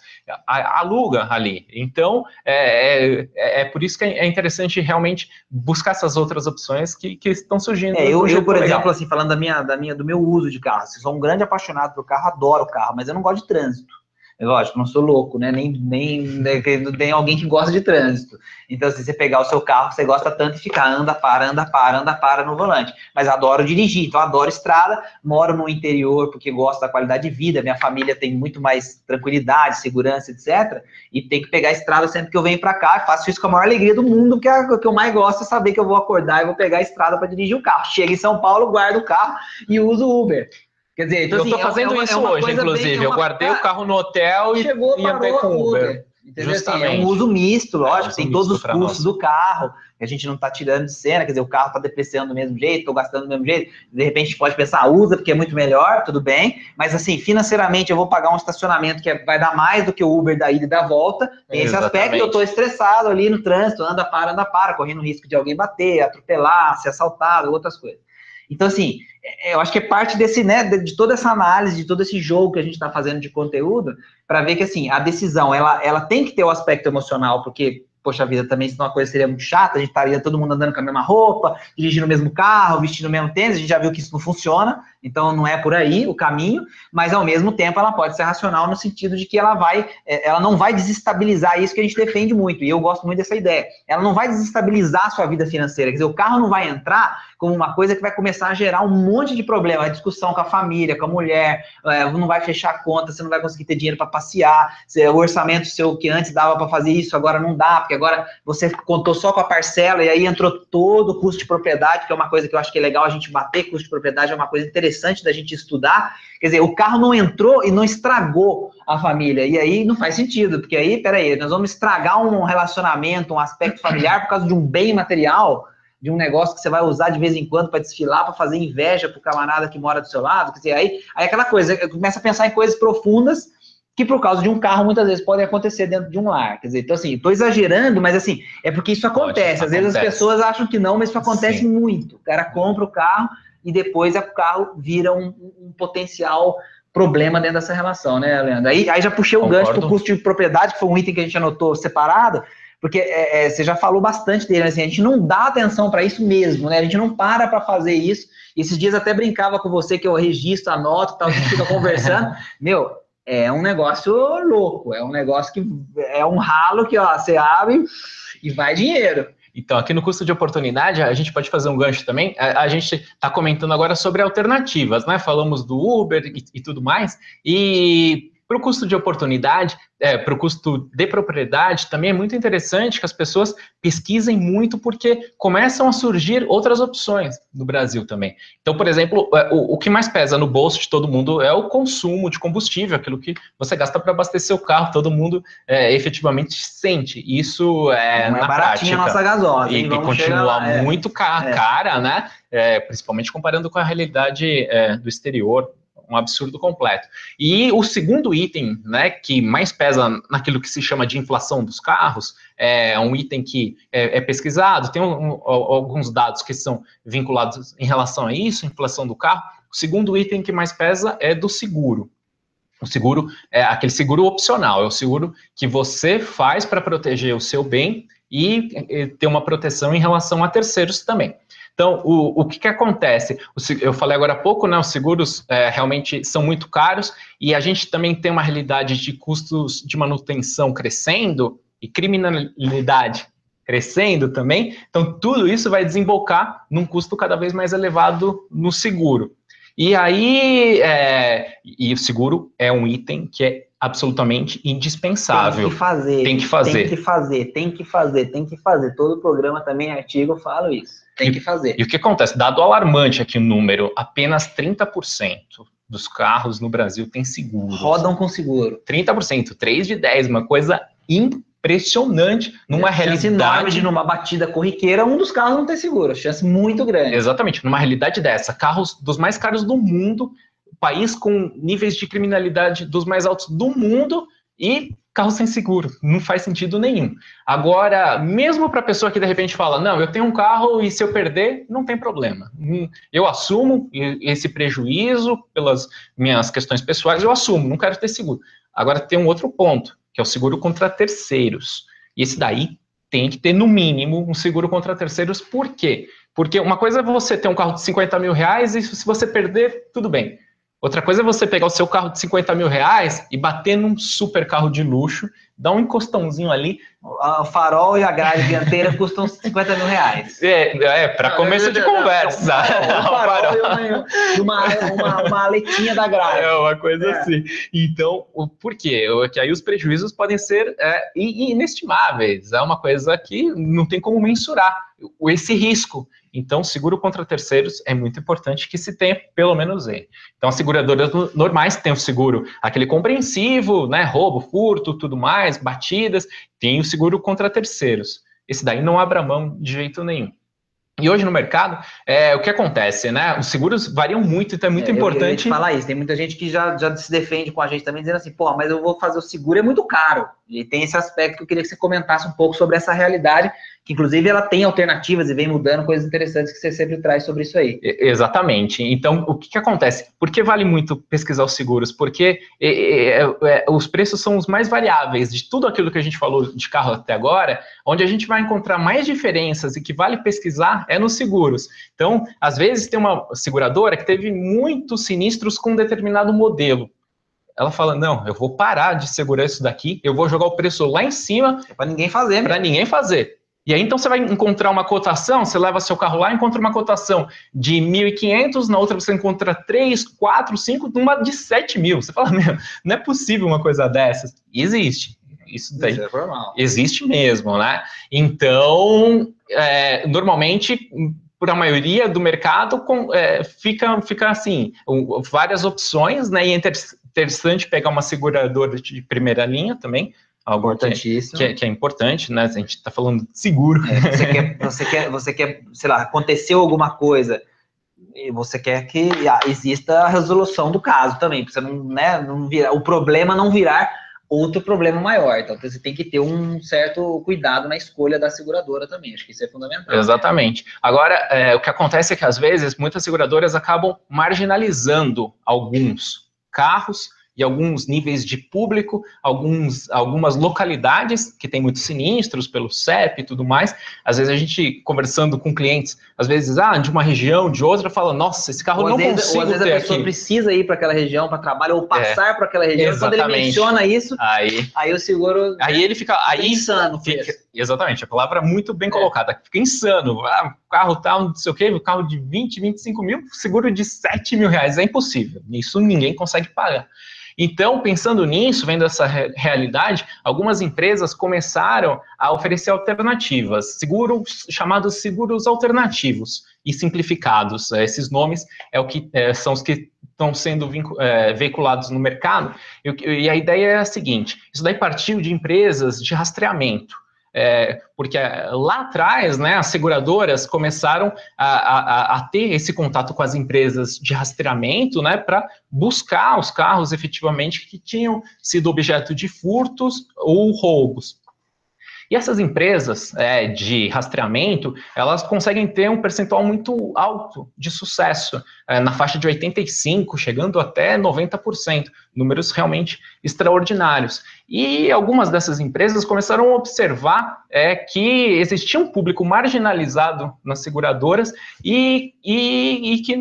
aluga ali. Então, é, é, é, por isso que é interessante realmente buscar essas outras opções que, que estão surgindo. É, eu, eu, por legal. exemplo, assim, falando da minha, da minha, do meu uso de carro, assim, sou um grande apaixonado por carro, adoro o carro, mas eu não gosto de trânsito. Lógico, não sou louco, né? Nem, nem, nem tem alguém que gosta de trânsito. Então, se você pegar o seu carro, você gosta tanto de ficar anda, para, anda, para, anda, para no volante. Mas adoro dirigir, então adoro estrada, moro no interior porque gosto da qualidade de vida, minha família tem muito mais tranquilidade, segurança, etc. E tem que pegar a estrada sempre que eu venho para cá, faço isso com a maior alegria do mundo, porque o que eu mais gosto é saber que eu vou acordar e vou pegar a estrada para dirigir o carro. Chego em São Paulo, guardo o carro e uso o Uber. Quer dizer, então, eu estou assim, é fazendo é uma, isso é hoje, inclusive. Bem, é eu guardei o carro no hotel e, chegou, e andei com o Uber. Uber. Entendeu? Assim, é um uso misto, lógico, é, tem todos os custos do carro, que a gente não está tirando de cena, quer dizer, o carro está depreciando do mesmo jeito, estou gastando do mesmo jeito, de repente a gente pode pensar, usa porque é muito melhor, tudo bem, mas assim, financeiramente eu vou pagar um estacionamento que vai dar mais do que o Uber da ida e da volta, tem esse aspecto, eu estou estressado ali no trânsito, anda, para, anda, para, correndo risco de alguém bater, atropelar, ser assaltado, outras coisas. Então, assim, é, eu acho que é parte desse, né, de toda essa análise, de todo esse jogo que a gente está fazendo de conteúdo, para ver que, assim, a decisão, ela, ela tem que ter o aspecto emocional, porque poxa vida, também se uma coisa seria muito chata, a gente estaria todo mundo andando com a mesma roupa, dirigindo o mesmo carro, vestindo o mesmo tênis, a gente já viu que isso não funciona, então não é por aí o caminho, mas ao mesmo tempo ela pode ser racional no sentido de que ela vai, é, ela não vai desestabilizar isso que a gente defende muito, e eu gosto muito dessa ideia. Ela não vai desestabilizar a sua vida financeira, quer dizer, o carro não vai entrar como uma coisa que vai começar a gerar um monte de problema, a discussão com a família, com a mulher, é, não vai fechar a conta, você não vai conseguir ter dinheiro para passear, o orçamento seu que antes dava para fazer isso, agora não dá, porque agora você contou só com a parcela e aí entrou todo o custo de propriedade, que é uma coisa que eu acho que é legal a gente bater, custo de propriedade é uma coisa interessante da gente estudar. Quer dizer, o carro não entrou e não estragou a família. E aí não faz sentido, porque aí, peraí, nós vamos estragar um relacionamento, um aspecto familiar por causa de um bem material, de um negócio que você vai usar de vez em quando para desfilar, para fazer inveja para o camarada que mora do seu lado. Quer dizer, aí, aí aquela coisa, começa a pensar em coisas profundas que por causa de um carro muitas vezes podem acontecer dentro de um lar. Quer dizer, então assim, estou exagerando, mas assim, é porque isso acontece. Às vezes as pessoas acham que não, mas isso acontece Sim. muito. O cara compra o carro e depois o carro vira um, um potencial problema dentro dessa relação, né, Leandro? Aí, aí já puxei o Concordo. gancho para o custo de propriedade, que foi um item que a gente anotou separado, porque é, é, você já falou bastante dele, assim, a gente não dá atenção para isso mesmo, né? A gente não para para fazer isso. Esses dias até brincava com você que eu registro, anoto, tal, a gente fica conversando. Meu, é um negócio louco, é um negócio que é um ralo que ó, você abre e vai dinheiro. Então, aqui no custo de oportunidade, a gente pode fazer um gancho também. A, a gente está comentando agora sobre alternativas, né? Falamos do Uber e, e tudo mais. E para o custo de oportunidade, é, para o custo de propriedade, também é muito interessante que as pessoas pesquisem muito, porque começam a surgir outras opções no Brasil também. Então, por exemplo, é, o, o que mais pesa no bolso de todo mundo é o consumo de combustível, aquilo que você gasta para abastecer o carro, todo mundo é, efetivamente sente. Isso é Não é na é prática. nossa gasosa. E, e continua é. muito cara, cara né? É, principalmente comparando com a realidade do exterior um absurdo completo. E o segundo item, né, que mais pesa naquilo que se chama de inflação dos carros, é um item que é, é pesquisado, tem um, um, alguns dados que são vinculados em relação a isso, inflação do carro. O segundo item que mais pesa é do seguro. O seguro é aquele seguro opcional, é o seguro que você faz para proteger o seu bem e, e ter uma proteção em relação a terceiros também. Então, o, o que, que acontece? Eu falei agora há pouco, né? Os seguros é, realmente são muito caros e a gente também tem uma realidade de custos de manutenção crescendo e criminalidade crescendo também. Então, tudo isso vai desembocar num custo cada vez mais elevado no seguro. E aí, é, e o seguro é um item que é absolutamente indispensável. Tem que fazer. Tem que fazer. Tem que fazer, tem que fazer, tem que fazer. Todo programa também, artigo, eu falo isso. Tem que fazer. E o que acontece? Dado alarmante aqui o número, apenas 30% dos carros no Brasil têm seguro. Rodam com seguro. 30%, 3 de 10, uma coisa impressionante numa é, realidade enorme de numa batida corriqueira um dos carros não ter seguro, chance muito grande. Exatamente, numa realidade dessa, carros dos mais caros do mundo, país com níveis de criminalidade dos mais altos do mundo e carro sem seguro. Não faz sentido nenhum. Agora, mesmo para a pessoa que de repente fala, não, eu tenho um carro e se eu perder, não tem problema. Hum, eu assumo esse prejuízo pelas minhas questões pessoais, eu assumo, não quero ter seguro. Agora tem um outro ponto, que é o seguro contra terceiros. E esse daí tem que ter, no mínimo, um seguro contra terceiros. Por quê? Porque uma coisa é você ter um carro de 50 mil reais e se você perder, tudo bem. Outra coisa é você pegar o seu carro de 50 mil reais e bater num super carro de luxo, dar um encostãozinho ali. O farol e a grade dianteira custam 50 mil reais. É, é para começo de conversa. Não, um farol e uma, uma, uma aletinha da grade. É uma coisa é. assim. Então, por quê? Que aí os prejuízos podem ser é, inestimáveis. É uma coisa que não tem como mensurar esse risco. Então, seguro contra terceiros é muito importante que se tenha pelo menos ele. Então, as seguradoras normais têm o seguro, aquele compreensivo, né, roubo, furto, tudo mais, batidas, tem o seguro contra terceiros. Esse daí não abra mão de jeito nenhum. E hoje no mercado, é, o que acontece, né? Os seguros variam muito, então é muito é, importante. Eu, eu falar isso, tem muita gente que já, já se defende com a gente também, dizendo assim, pô, mas eu vou fazer o seguro, é muito caro. E tem esse aspecto que eu queria que você comentasse um pouco sobre essa realidade, que inclusive ela tem alternativas e vem mudando coisas interessantes que você sempre traz sobre isso aí. Exatamente. Então, o que, que acontece? Por que vale muito pesquisar os seguros? Porque é, é, é, os preços são os mais variáveis de tudo aquilo que a gente falou de carro até agora, onde a gente vai encontrar mais diferenças e que vale pesquisar é nos seguros. Então, às vezes tem uma seguradora que teve muitos sinistros com um determinado modelo ela fala: não, eu vou parar de segurar isso daqui, eu vou jogar o preço lá em cima. É para ninguém fazer, Para ninguém fazer. E aí, então, você vai encontrar uma cotação, você leva seu carro lá, encontra uma cotação de 1.500, na outra você encontra 3, 4, 5, numa de 7 mil. Você fala, meu, não é possível uma coisa dessas. E existe. Isso daí Isso é normal. existe mesmo, né? Então, é, normalmente, por a maioria do mercado, com, é, fica, fica assim, várias opções, né? E é interessante pegar uma seguradora de primeira linha também, algo Importantíssimo. que é, que é importante, né? A gente está falando de seguro. É, você, quer, você, quer, você quer, sei lá, aconteceu alguma coisa e você quer que exista a resolução do caso também, para você não, né, não virar, o problema não virar outro problema maior. Então você tem que ter um certo cuidado na escolha da seguradora também. Acho que isso é fundamental. Exatamente. Agora, é, o que acontece é que às vezes muitas seguradoras acabam marginalizando alguns carros e alguns níveis de público, alguns, algumas localidades que tem muitos sinistros pelo CEP e tudo mais. Às vezes a gente conversando com clientes, às vezes, ah, de uma região, de outra, fala, nossa, esse carro ou não vezes, consigo ou às vezes a pessoa aqui. precisa ir para aquela região para trabalho ou passar para aquela região. Quando ele Exatamente. menciona isso, Aí, aí o seguro aí ele fica, aí insano. fica, exatamente, a palavra é muito bem colocada, fica insano. Ah, carro tal, não sei o quê, o carro de 20, 25 mil, seguro de 7 mil reais, é impossível. Isso ninguém consegue pagar. Então, pensando nisso, vendo essa re- realidade, algumas empresas começaram a oferecer alternativas, seguros chamados seguros alternativos e simplificados. Eh, Esses nomes é o que eh, são os que estão sendo eh, veiculados no mercado. E, e a ideia é a seguinte: isso daí partiu de empresas de rastreamento. É, porque eh, lá atrás, né, as seguradoras começaram a- a- a ter esse contato com as empresas de rastreamento, né, para buscar os carros efetivamente que tinham sido objeto de furtos ou roubos. E essas empresas é, de rastreamento, elas conseguem ter um percentual muito alto de sucesso, é, na faixa de 85%, chegando até 90%, números realmente extraordinários. E algumas dessas empresas começaram a observar é, que existia um público marginalizado nas seguradoras e, e, e que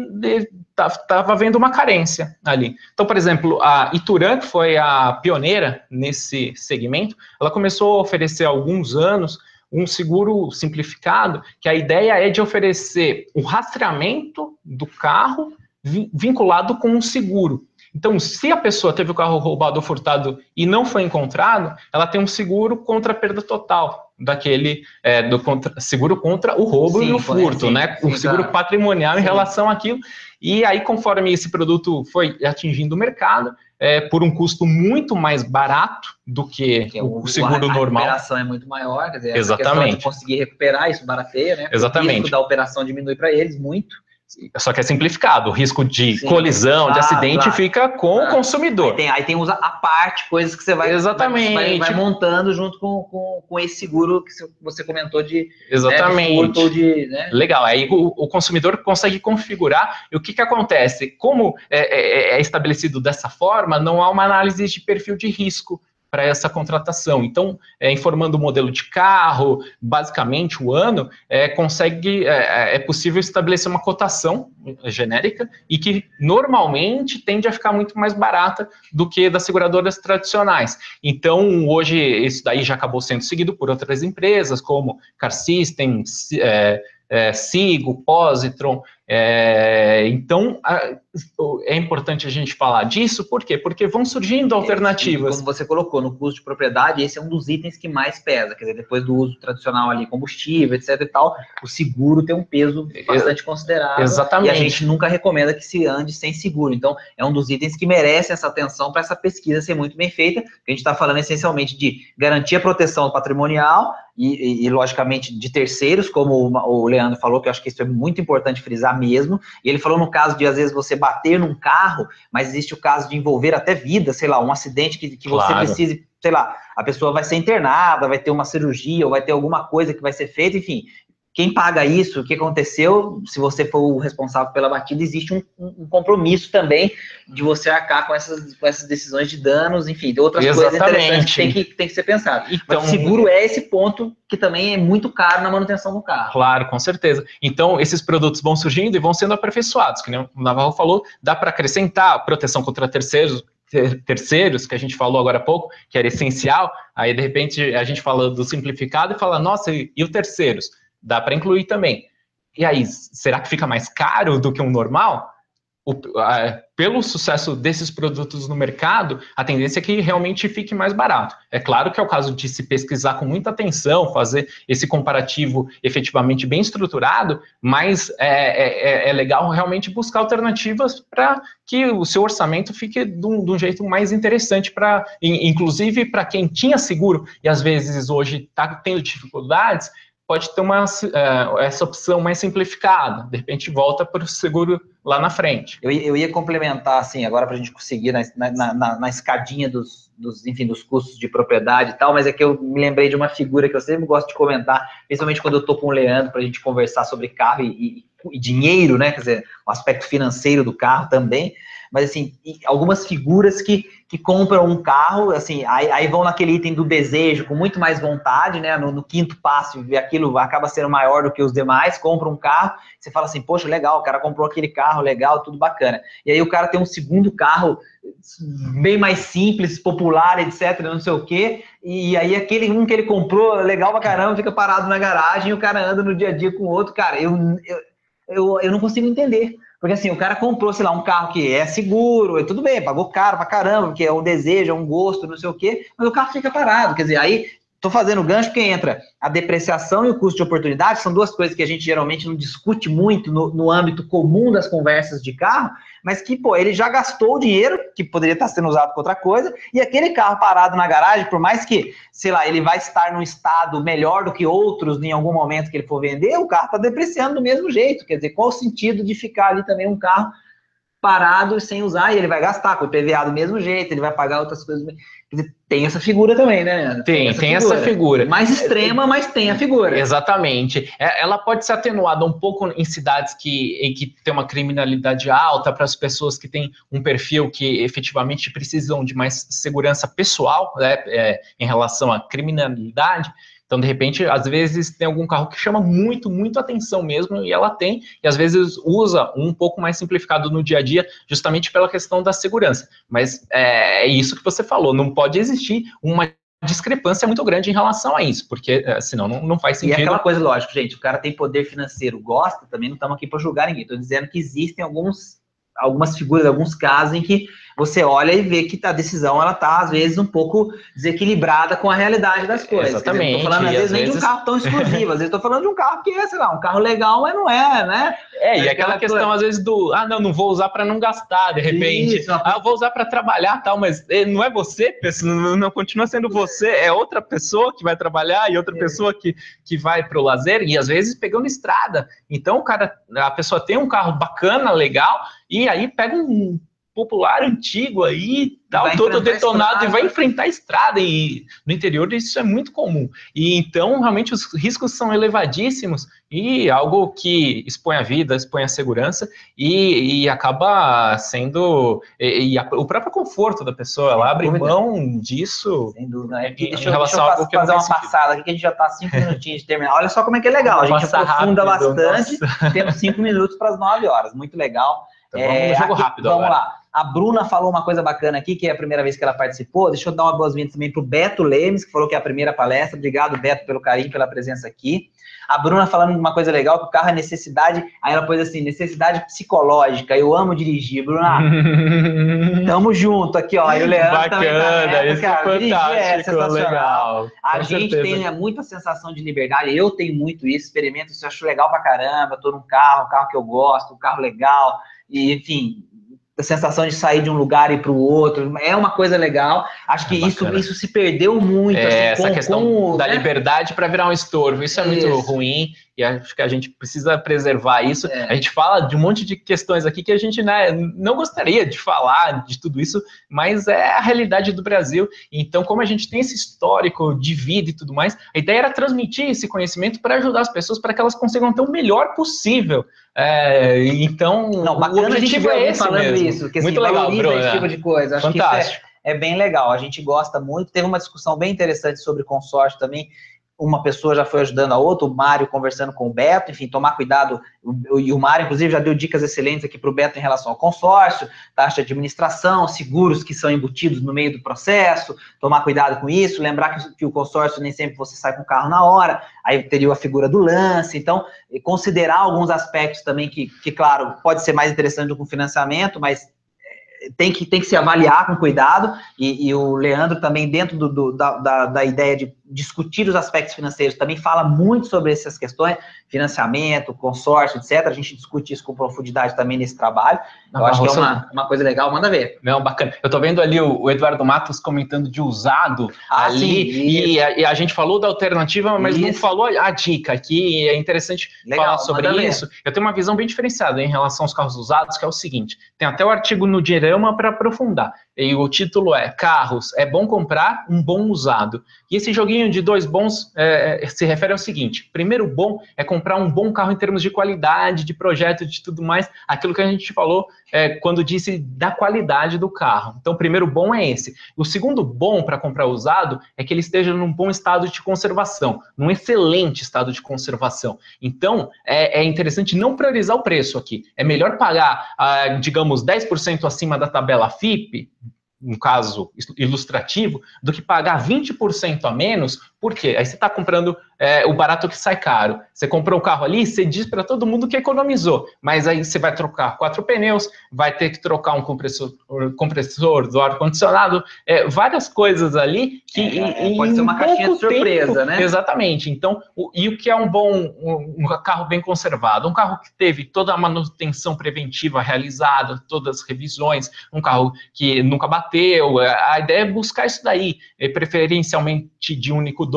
estava havendo uma carência ali. Então, por exemplo, a Ituran, que foi a pioneira nesse segmento, ela começou a oferecer há alguns anos um seguro simplificado, que a ideia é de oferecer o rastreamento do carro vi- vinculado com um seguro. Então, se a pessoa teve o carro roubado ou furtado e não foi encontrado, ela tem um seguro contra a perda total daquele é, do contra- seguro contra o roubo Sim, e o sim, furto, né? sim, o seguro patrimonial em Sim. relação àquilo. E aí, conforme esse produto foi atingindo o mercado, é, por um custo muito mais barato do que Porque o, seguro a, a normal. recuperação é muito maior, quer dizer, Exatamente. questão de conseguir recuperar isso barateia, né? Exatamente. O risco da operação diminui para eles muito. Só que é simplificado. O risco de Sim, colisão, de claro, acidente claro. fica com Claro. o consumidor. Aí tem, aí tem os a parte, coisas que você vai, Exatamente. vai, vai montando junto com, com, com esse seguro que você comentou de, né, de Exatamente. ou de, né? Legal, aí o, o consumidor consegue configurar. E o que, que acontece? Como é, é- é estabelecido dessa forma, não há uma análise de perfil de risco para essa contratação. Então, é, informando o modelo de carro, basicamente o ano, é, consegue, é, é possível estabelecer uma cotação genérica e que normalmente tende a ficar muito mais barata do que das seguradoras tradicionais. Então, hoje, isso daí já acabou sendo seguido por outras empresas, como Car System, é, é, Sigo, Positron. É, então, a- é importante a gente falar disso, por quê? Porque vão surgindo alternativas. Como você colocou, no custo de propriedade, esse é um dos itens que mais pesa. Quer dizer, depois do uso tradicional ali, combustível, etc e tal, o seguro tem um peso bastante considerável. Exatamente. E a gente nunca recomenda que se ande sem seguro. Então, é um dos itens que merece essa atenção para essa pesquisa ser muito bem feita. A gente está falando essencialmente de garantir a proteção patrimonial e, e, e, logicamente, de terceiros, como o Leandro falou, que eu acho que isso é muito importante frisar mesmo. E ele falou no caso de, às vezes, você bater num carro, mas existe o caso de envolver até vida, sei lá, um acidente que, que você Claro. precise sei lá, a pessoa vai ser internada, vai ter uma cirurgia, ou vai ter alguma coisa que vai ser feita, enfim, quem paga isso, o que aconteceu, se você for o responsável pela batida, existe um, um, compromisso também de você arcar com essas, com essas decisões de danos, enfim, de outras Exatamente. coisas interessantes que tem que, tem que ser pensado. Então, Mas o seguro é esse ponto que também é muito caro na manutenção do carro. Claro, com certeza. Então, esses produtos vão surgindo e vão sendo aperfeiçoados, que o Navarro falou, dá para acrescentar proteção contra terceiros, terceiros, que a gente falou agora há pouco, que era essencial, aí de repente a gente fala do simplificado e fala, nossa, e, e o terceiros? Dá para incluir também. E aí, será que fica mais caro do que um normal? O, a, pelo sucesso desses produtos no mercado, a tendência é que realmente fique mais barato. É claro que é o caso de se pesquisar com muita atenção, fazer esse comparativo efetivamente bem estruturado, mas é, é, é legal realmente buscar alternativas para que o seu orçamento fique de um, de um jeito mais interessante para, inclusive para quem tinha seguro e às vezes hoje está tendo dificuldades, pode ter uma, uh, essa opção mais simplificada. De repente, volta para o seguro lá na frente. Eu, eu ia complementar, assim, agora para a gente conseguir na, na, na, na escadinha dos, dos, enfim, dos custos de propriedade e tal, mas é que eu me lembrei de uma figura que eu sempre gosto de comentar, principalmente quando eu estou com o Leandro para a gente conversar sobre carro e, e, e dinheiro, né? Quer dizer, o aspecto financeiro do carro também mas assim, algumas figuras que, que compram um carro, assim, aí, aí vão naquele item do desejo com muito mais vontade, né? No, no quinto passo, aquilo acaba sendo maior do que os demais, compra um carro, você fala assim, poxa, legal, o cara comprou aquele carro, legal, tudo bacana. E aí o cara tem um segundo carro bem mais simples, popular, etc, não sei o quê, e aí aquele um que ele comprou, legal pra caramba, fica parado na garagem e o cara anda no dia a dia com o outro, cara, eu, eu, eu, eu não consigo entender. Porque assim, o cara comprou, sei lá, um carro que é seguro, e tudo bem, pagou caro pra caramba, porque é um desejo, é um gosto, não sei o quê, mas o carro fica parado. Quer dizer, aí Estou fazendo gancho porque entra a depreciação e o custo de oportunidade, são duas coisas que a gente geralmente não discute muito no, no, âmbito comum das conversas de carro, mas que, pô, ele já gastou o dinheiro, que poderia estar sendo usado para outra coisa, e aquele carro parado na garagem, por mais que, sei lá, ele vai estar num estado melhor do que outros em algum momento que ele for vender, o carro está depreciando do mesmo jeito. Quer dizer, qual o sentido de ficar ali também um carro parado sem usar, e ele vai gastar com o IPVA do mesmo jeito, ele vai pagar outras coisas. Tem essa figura também, né? Tem, tem, essa, tem figura. essa figura. Mais extrema, mas tem a figura. Exatamente. É, ela pode ser atenuada um pouco em cidades que, em que tem uma criminalidade alta, para as pessoas que têm um perfil que efetivamente precisam de mais segurança pessoal né, é, em relação à criminalidade. Então, de repente, às vezes tem algum carro que chama muito, muito atenção mesmo, e ela tem, e às vezes usa um pouco mais simplificado no dia a dia, justamente pela questão da segurança. Mas é, é isso que você falou, não pode existir uma discrepância muito grande em relação a isso, porque é, senão não, não faz sentido. E é aquela coisa, lógico, gente, o cara tem poder financeiro, gosta, também não estamos aqui para julgar ninguém, estou dizendo que existem alguns algumas figuras, alguns casos em que você olha e vê que a decisão ela tá às vezes um pouco desequilibrada com a realidade das coisas. Exatamente. Estou falando às vezes, nem de um carro tão exclusivo, às vezes estou falando de um carro que é, sei lá, um carro legal, mas não é, né? É, e é aquela questão coisa... às vezes do, ah, não, não vou usar para não gastar, de repente. Isso, ah, eu vou usar para trabalhar, tal, mas eh, não é você, não, não continua sendo você, é outra pessoa que vai trabalhar e outra é. pessoa que, que vai para o lazer e às vezes pegando estrada. Então, o cara, a pessoa tem um carro bacana, legal, e aí pega um popular antigo aí, tal, todo detonado e vai enfrentar a estrada. E no interior isso é muito comum. E então, realmente, os riscos são elevadíssimos e algo que expõe a vida, expõe a segurança e, e acaba sendo. E, e a, o próprio conforto da pessoa, ela abre mão disso. Sem dúvida. Né? Aqui, deixa, em relação deixa eu fazer uma sentido. passada aqui, que a gente já está cinco minutinhos de terminar. Olha só como é que é legal. A gente aprofunda rápido, bastante. Nossa. Temos cinco minutos para as nove horas. Muito legal. Então, vamos é, no jogo aqui, rápido Vamos agora. lá. A Bruna falou uma coisa bacana aqui, que é a primeira vez que ela participou. Deixa eu dar uma boas-vindas também para o Beto Lemes, que falou que é a primeira palestra. Obrigado, Beto, pelo carinho, pela presença aqui. A Bruna falando uma coisa legal, que o carro é necessidade. Aí ela pôs assim, necessidade psicológica. Eu amo dirigir, Bruna. Tamo junto aqui, ó. E o Leandro Bacana, também tá isso cara, é fantástico, é sensacional. legal. A gente certeza. tem né, muita sensação de liberdade. Eu tenho muito isso, experimento isso, acho legal pra caramba. Tô num carro, um carro que eu gosto, um carro legal. E, enfim, a sensação de sair de um lugar e para o outro, é uma coisa legal. Acho que é isso, isso se perdeu muito. É, assim, essa com, questão com, da né? liberdade para virar um estorvo, isso é muito isso. ruim. E acho que a gente precisa preservar isso. É. A gente fala de um monte de questões aqui que a gente né, não gostaria de falar de tudo isso, mas é a realidade do Brasil. Então, como a gente tem esse histórico de vida e tudo mais, a ideia era transmitir esse conhecimento para ajudar as pessoas para que elas consigam ter o melhor possível. É, então, não, bacana o objetivo a gente é esse falando mesmo. isso, que muito assim, legal, Bruno, esse tipo de coisa. Acho Fantástico. que isso é, é bem legal. A gente gosta muito. Teve uma discussão bem interessante sobre consórcio também uma pessoa já foi ajudando a outra, o Mário conversando com o Beto, enfim, tomar cuidado, e o Mário, inclusive, já deu dicas excelentes aqui para o Beto em relação ao consórcio, taxa de administração, seguros que são embutidos no meio do processo, tomar cuidado com isso, lembrar que, o consórcio nem sempre você sai com o carro na hora, aí teria a figura do lance, então, considerar alguns aspectos também que, que claro, pode ser mais interessante do que o financiamento, mas tem que, tem que se avaliar com cuidado, e, e o Leandro também, dentro do, do, da, da, da, ideia de discutir os aspectos financeiros, também fala muito sobre essas questões, financiamento, consórcio, etc. A gente discute isso com profundidade também nesse trabalho. Não, Eu acho que é uma, uma coisa legal, manda ver. Não, bacana. Eu estou vendo ali o, o, Eduardo Matos comentando de usado ah, ali, sim, e, a, e, a, gente falou da alternativa, mas isso. não falou a dica, que é interessante legal, falar sobre isso. Eu tenho uma visão bem diferenciada em relação aos carros usados, que é o seguinte, tem até o artigo no Dirama para aprofundar. E o título é Carros, é bom comprar um bom usado. E esse joguinho de dois bons é, é, se refere ao seguinte: primeiro, bom é comprar um bom carro em termos de qualidade, de projeto, de tudo mais, aquilo que a gente falou é, quando disse da qualidade do carro. Então, primeiro bom é esse. O segundo bom para comprar usado é que ele esteja num bom estado de conservação, num excelente estado de conservação. Então, é, é interessante não priorizar o preço aqui. É melhor pagar, ah, digamos, 10% acima da tabela FIP um caso ilustrativo, do que pagar 20% a menos, por quê? Aí você está comprando é, o barato que sai caro. Você comprou o carro ali, você diz para todo mundo que economizou, mas aí você vai trocar quatro pneus, vai ter que trocar um compressor, compressor do ar-condicionado, é, várias coisas ali que. É, em, pode ser uma caixinha de surpresa, tempo, né? Exatamente. Então, o, e o que é um bom um, um, carro bem conservado? Um carro que teve toda a manutenção preventiva realizada, todas as revisões, um carro que nunca bateu. A ideia é buscar isso daí, é, preferencialmente de único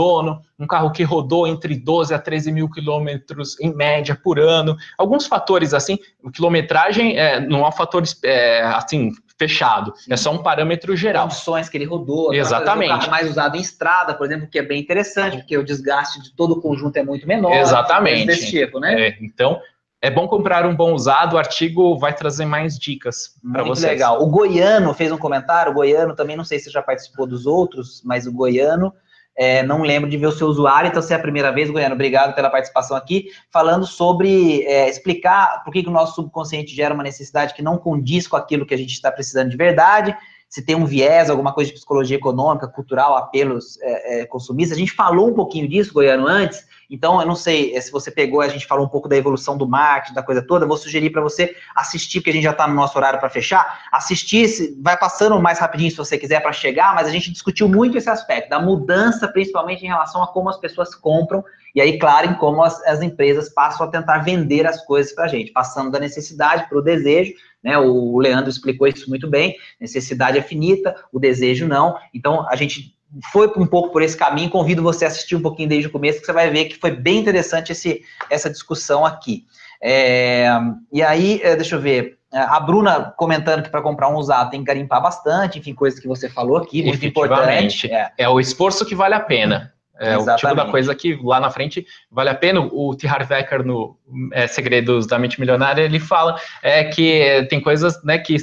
um carro que rodou entre 12 a 13 mil quilômetros em média por ano. Alguns fatores assim, quilometragem é, não é um fator é, assim fechado, Sim. é só um parâmetro geral. Condições que ele rodou, exatamente. O carro mais usado em estrada, por exemplo, que é bem interessante, porque o desgaste de todo o conjunto é muito menor. Exatamente. Desse tipo, né? É, então, é bom comprar um bom usado, o artigo vai trazer mais dicas para vocês. legal. O Goiano fez um comentário, o Goiano também, não sei se já participou dos outros, mas o Goiano é, não lembro de ver o seu usuário, então se é a primeira vez, Goiano, obrigado pela participação aqui, falando sobre é, explicar por que, que o nosso subconsciente gera uma necessidade que não condiz com aquilo que a gente está precisando de verdade, se tem um viés, alguma coisa de psicologia econômica, cultural, apelos é, é, consumistas. A gente falou um pouquinho disso, Goiano, antes, então, eu não sei eh, se você pegou, a gente falou um pouco da evolução do marketing, da coisa toda, vou sugerir para você assistir, porque a gente já está no nosso horário para fechar, assistir, vai passando mais rapidinho se você quiser para chegar, mas a gente discutiu muito esse aspecto, da mudança, principalmente em relação a como as pessoas compram, e aí, claro, em como as, as empresas passam a tentar vender as coisas para a gente, passando da necessidade para o desejo, né? O Leandro explicou isso muito bem, necessidade é finita, o desejo não, então a gente foi um pouco por esse caminho, convido você a assistir um pouquinho desde o começo, que você vai ver que foi bem interessante esse, essa discussão aqui. É, e aí, é, deixa eu ver, a Bruna comentando que para comprar um usado tem que garimpar bastante, enfim, coisas que você falou aqui, muito importante. É. é o esforço que vale a pena. É Exatamente. o tipo da coisa que lá na frente vale a pena. O T. Harv Eker, no é, Segredos da Mente Milionária, ele fala é, que tem coisas né, que,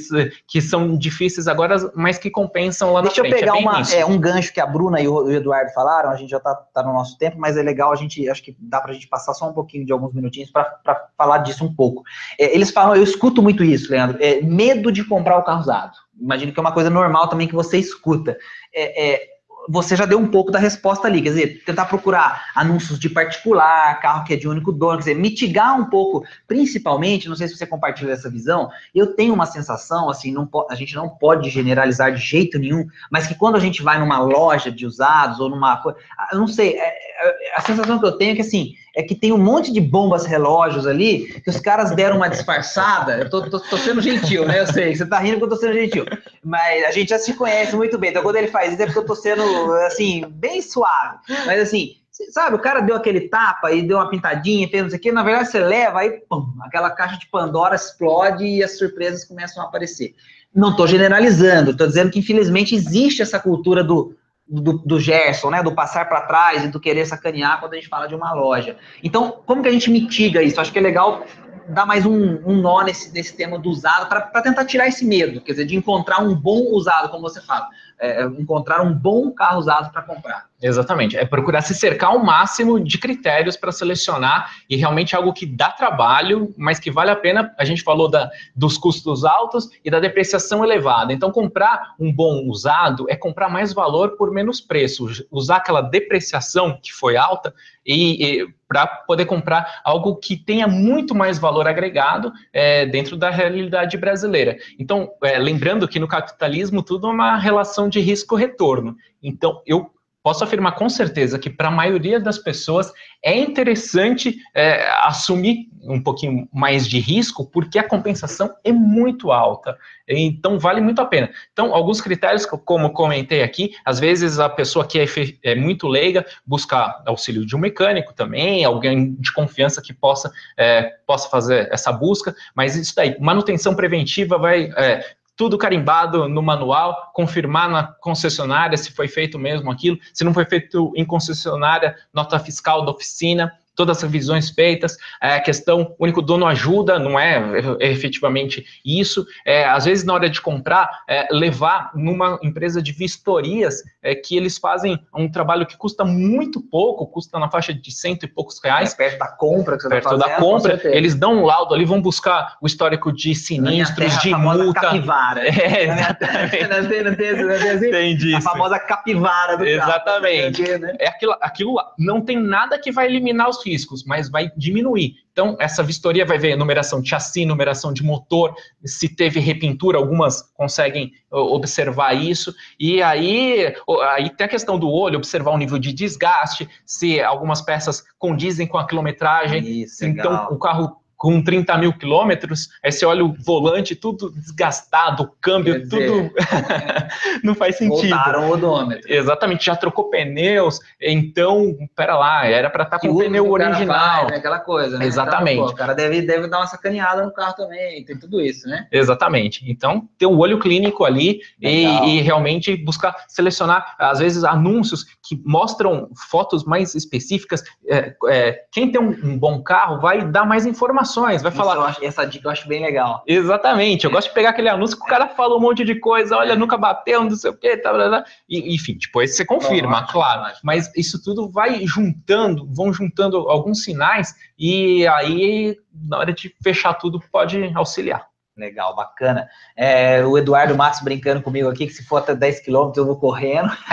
que são difíceis agora, mas que compensam lá Deixa na frente. Deixa eu pegar é, uma, é, um gancho que a Bruna e o, Eduardo falaram, a gente já está tá no nosso tempo, mas é legal, a gente acho que dá para a gente passar só um pouquinho de alguns minutinhos para falar disso um pouco. É, eles falam, eu escuto muito isso, Leandro, é, medo de comprar o carro usado. Imagino que é uma coisa normal também que você escuta. É, é você já deu um pouco da resposta ali, quer dizer, tentar procurar anúncios de particular, carro que é de único dono, quer dizer, mitigar um pouco, principalmente, não sei se você compartilha essa visão, eu tenho uma sensação, assim, não a gente não pode generalizar de jeito nenhum, mas que quando a gente vai numa loja de usados ou numa coisa, eu não sei, é, a sensação que eu tenho é que, assim, é que tem um monte de bombas relógios ali, que os caras deram uma disfarçada. Eu tô, tô, tô sendo gentil, né? Eu sei, você tá rindo que eu tô sendo gentil. Mas a gente já se conhece muito bem. Então, quando ele faz isso, é porque eu tô sendo, assim, bem suave. Mas, assim, Sabe, o cara deu aquele tapa e deu uma pintadinha, fez não sei o quê, na verdade você leva, aí pum, aquela caixa de Pandora explode e as surpresas começam a aparecer. Não estou generalizando, estou dizendo que infelizmente existe essa cultura do, do, do Gerson, né, do passar para trás e do querer sacanear quando a gente fala de uma loja. Então, como que a gente mitiga isso? Acho que é legal dar mais um, um nó nesse, nesse tema do usado para tentar tirar esse medo, quer dizer, de encontrar um bom usado, como você fala é, encontrar um bom carro usado para comprar. Exatamente, é procurar se cercar ao máximo de critérios para selecionar e realmente algo que dá trabalho, mas que vale a pena. A gente falou da, dos custos altos e da depreciação elevada. Então, comprar um bom usado é comprar mais valor por menos preço, usar aquela depreciação que foi alta e, e para poder comprar algo que tenha muito mais valor agregado é, dentro da realidade brasileira. Então, é, lembrando que no capitalismo tudo é uma relação de risco-retorno. Então, eu posso afirmar com certeza que para a maioria das pessoas é interessante é, assumir um pouquinho mais de risco, porque a compensação é muito alta. Então, vale muito a pena. Então, alguns critérios, como comentei aqui, às vezes a pessoa que é, é muito leiga busca auxílio de um mecânico também, alguém de confiança que possa, é, possa fazer essa busca, mas isso daí, manutenção preventiva vai é, tudo carimbado no manual, confirmar na concessionária se foi feito mesmo aquilo, se não foi feito em concessionária, nota fiscal da oficina, todas as revisões feitas, é, a questão, o único dono ajuda, não é, é efetivamente isso, é, às vezes na hora de comprar, é, levar numa empresa de vistorias, é, que eles fazem um trabalho que custa muito pouco, custa na faixa de cento e poucos reais. É perto da compra que você tá Perto tá fazendo, da compra, eles dão um laudo ali, vão buscar o histórico de sinistros, de multa. capivara. É, exatamente. não tem, não tem, não tem, assim? disso. A famosa capivara do Exatamente. Carro, né? É aquilo, aquilo lá. Não tem nada que vai eliminar os riscos, mas vai diminuir. Então, essa vistoria vai ver numeração de chassi, numeração de motor, se teve repintura, algumas conseguem observar isso. E aí, aí tem a questão do olho, observar o nível de desgaste, se algumas peças condizem com a quilometragem. Isso, então, legal. o carro com 30 mil quilômetros, aí você olha o volante tudo desgastado, o câmbio dizer, tudo não faz sentido. Voltaram o odômetro. Exatamente, já trocou pneus, então, pera lá, era para estar Que com o pneu original. faz, né? Aquela coisa, né? Exatamente. Então, pô, o cara deve, deve dar uma sacaneada no carro também, tem tudo isso, né? Exatamente. Então, ter o olho clínico ali e, e realmente buscar selecionar, às vezes, anúncios que mostram fotos mais específicas. É, é, quem tem um, um bom carro vai dar mais informações, vai Isso falar. acho- essa dica eu acho bem legal. Exatamente, eu gosto de pegar aquele anúncio que o cara fala um monte de coisa, olha, nunca bateu, não sei o quê, tá, blá, blá. E, enfim, depois você confirma, claro. ótimo. Mas isso tudo vai juntando, vão juntando alguns sinais, e aí, na hora de fechar tudo, pode auxiliar. Legal, bacana. É, o Eduardo Matos brincando comigo aqui, que se for até 10 quilômetros eu vou correndo.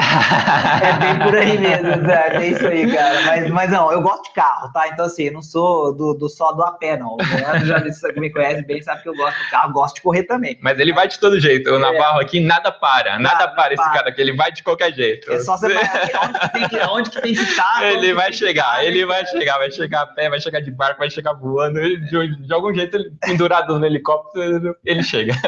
é bem por aí mesmo, Eduardo. É isso aí, cara. Mas, mas não, eu gosto de carro, tá? Então, assim, eu não sou do, do só do a pé, não. O Leandro já me- conhece bem, sabe que eu gosto de carro, gosto de correr também. Mas ele vai de todo jeito, o Navarro aqui nada para, nada, Nada para esse para. cara aqui, ele vai de qualquer jeito. É só você onde que tem que, onde que, tem que estar. Ele vai chegar, estar, ele né? vai chegar, vai chegar a pé, vai chegar de barco, vai chegar voando, de, de algum jeito, pendurado no helicóptero, ele chega.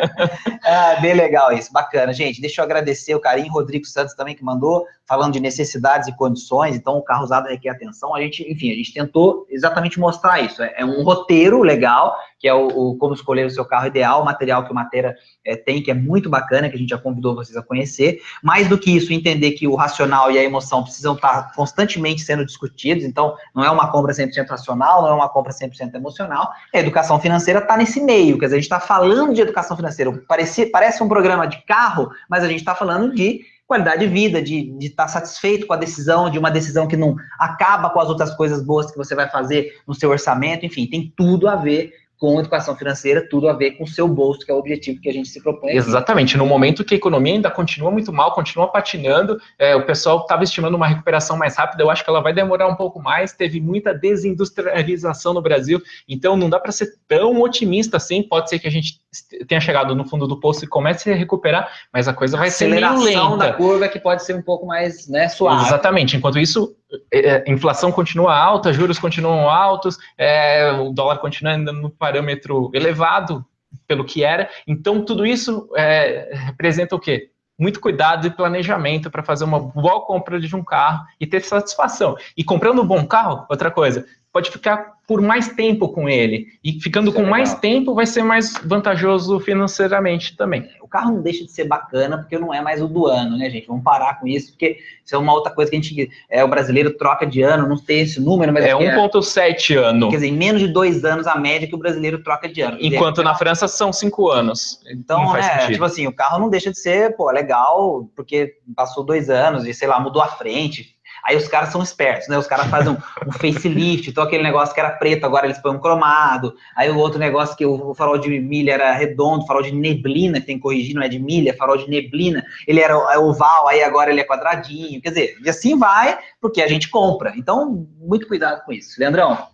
Ah, bem legal isso, bacana. Gente, deixa eu agradecer o carinho, Rodrigo Santos também que mandou, falando de necessidades e condições, então o carro usado requer atenção. A gente, enfim, a gente tentou exatamente mostrar isso. É, é um roteiro legal, que é o, o como escolher o seu carro ideal, o material que o Matera é, tem, que é muito bacana, que a gente já convidou vocês a conhecer. Mais do que isso, entender que o racional e a emoção precisam estar constantemente sendo discutidos, então não é uma compra 100% racional, não é uma compra 100% emocional. A educação financeira está nesse meio, quer dizer, a gente está falando de educação financeira. Parece, parece um programa de carro, mas a gente está falando de qualidade de vida, de estar satisfeito com a decisão, de uma decisão que não acaba com as outras coisas boas que você vai fazer no seu orçamento, enfim, tem tudo a ver com educação financeira, tudo a ver com o seu bolso, que é o objetivo que a gente se propõe. Exatamente, no momento que a economia ainda continua muito mal, continua patinando, é, o pessoal estava estimando uma recuperação mais rápida, eu acho que ela vai demorar um pouco mais, teve muita desindustrialização no Brasil, então não dá para ser tão otimista assim, pode ser que a gente tenha chegado no fundo do poço e comece a recuperar, mas a coisa vai ser meio lenta. da curva que pode ser um pouco mais né, suave. Exatamente. Enquanto isso, é, inflação continua alta, juros continuam altos, é, o dólar continua ainda no parâmetro elevado pelo que era. Então, tudo isso é, representa o quê? muito cuidado e planejamento para fazer uma boa compra de um carro e ter satisfação. E comprando um bom carro, outra coisa, pode ficar por mais tempo com ele. E ficando Isso com é mais tempo vai ser mais vantajoso financeiramente também. O carro não deixa de ser bacana porque não é mais o do ano, né, gente? Vamos parar com isso, porque isso é uma outra coisa que a gente. É, o brasileiro troca de ano, não tem esse número, mas. É 1,7 é, ano. Quer dizer, em menos de dois anos a média que o brasileiro troca de ano. Enquanto na França são cinco anos. Então, é, tipo assim, o carro não deixa de ser, pô, legal, porque passou dois anos e, sei lá, mudou a frente, Aí os caras são espertos, né? Os caras fazem um, um facelift, então aquele negócio que era preto, agora eles põem um cromado. Aí o outro negócio que o, farol de milha era redondo, farol de neblina, que tem que corrigir, não é de milha, é farol de neblina. Ele era é oval, aí agora ele é quadradinho. Quer dizer, e assim vai, porque a gente compra. Então, muito cuidado com isso. Leandrão,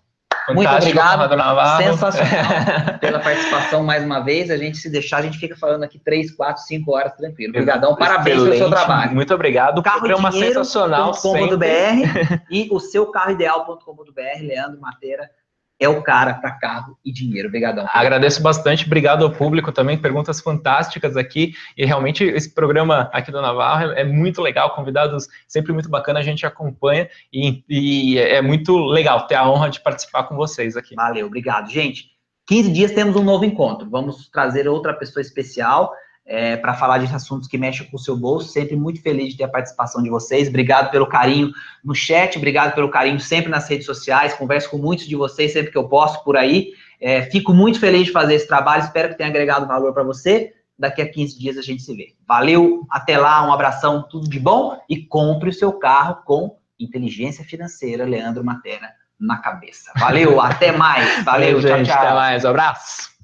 muito obrigado. Sensacional pela participação mais uma vez. A gente se deixar, a gente fica falando aqui três, quatro, cinco horas tranquilo. Obrigadão, parabéns Excelente. pelo seu trabalho. Muito obrigado. Carro programa sensacional. e o seu carro ideal.com.br, Leandro Mateira é o cara para carro e dinheiro. Obrigadão. Agradeço bastante, obrigado ao público também, perguntas fantásticas aqui, e realmente esse programa aqui do Navarro é, é muito legal, convidados sempre muito bacana, a gente acompanha, e, e é muito legal ter a honra de participar com vocês aqui. Valeu, obrigado. Gente, 15 dias temos um novo encontro, vamos trazer outra pessoa especial, é, para falar de assuntos que mexem com o seu bolso. Sempre muito feliz de ter a participação de vocês. Obrigado pelo carinho no chat, obrigado pelo carinho sempre nas redes sociais. Converso com muitos de vocês sempre que eu posso por aí. É, fico muito feliz de fazer esse trabalho. Espero que tenha agregado valor para você. Daqui a 15 dias a gente se vê. Valeu, até lá, um abração, tudo de bom e compre o seu carro com inteligência financeira, Leandro Matera, na cabeça. Valeu, até mais. Valeu, Valeu tchau, gente, tchau. Até mais, um abraço.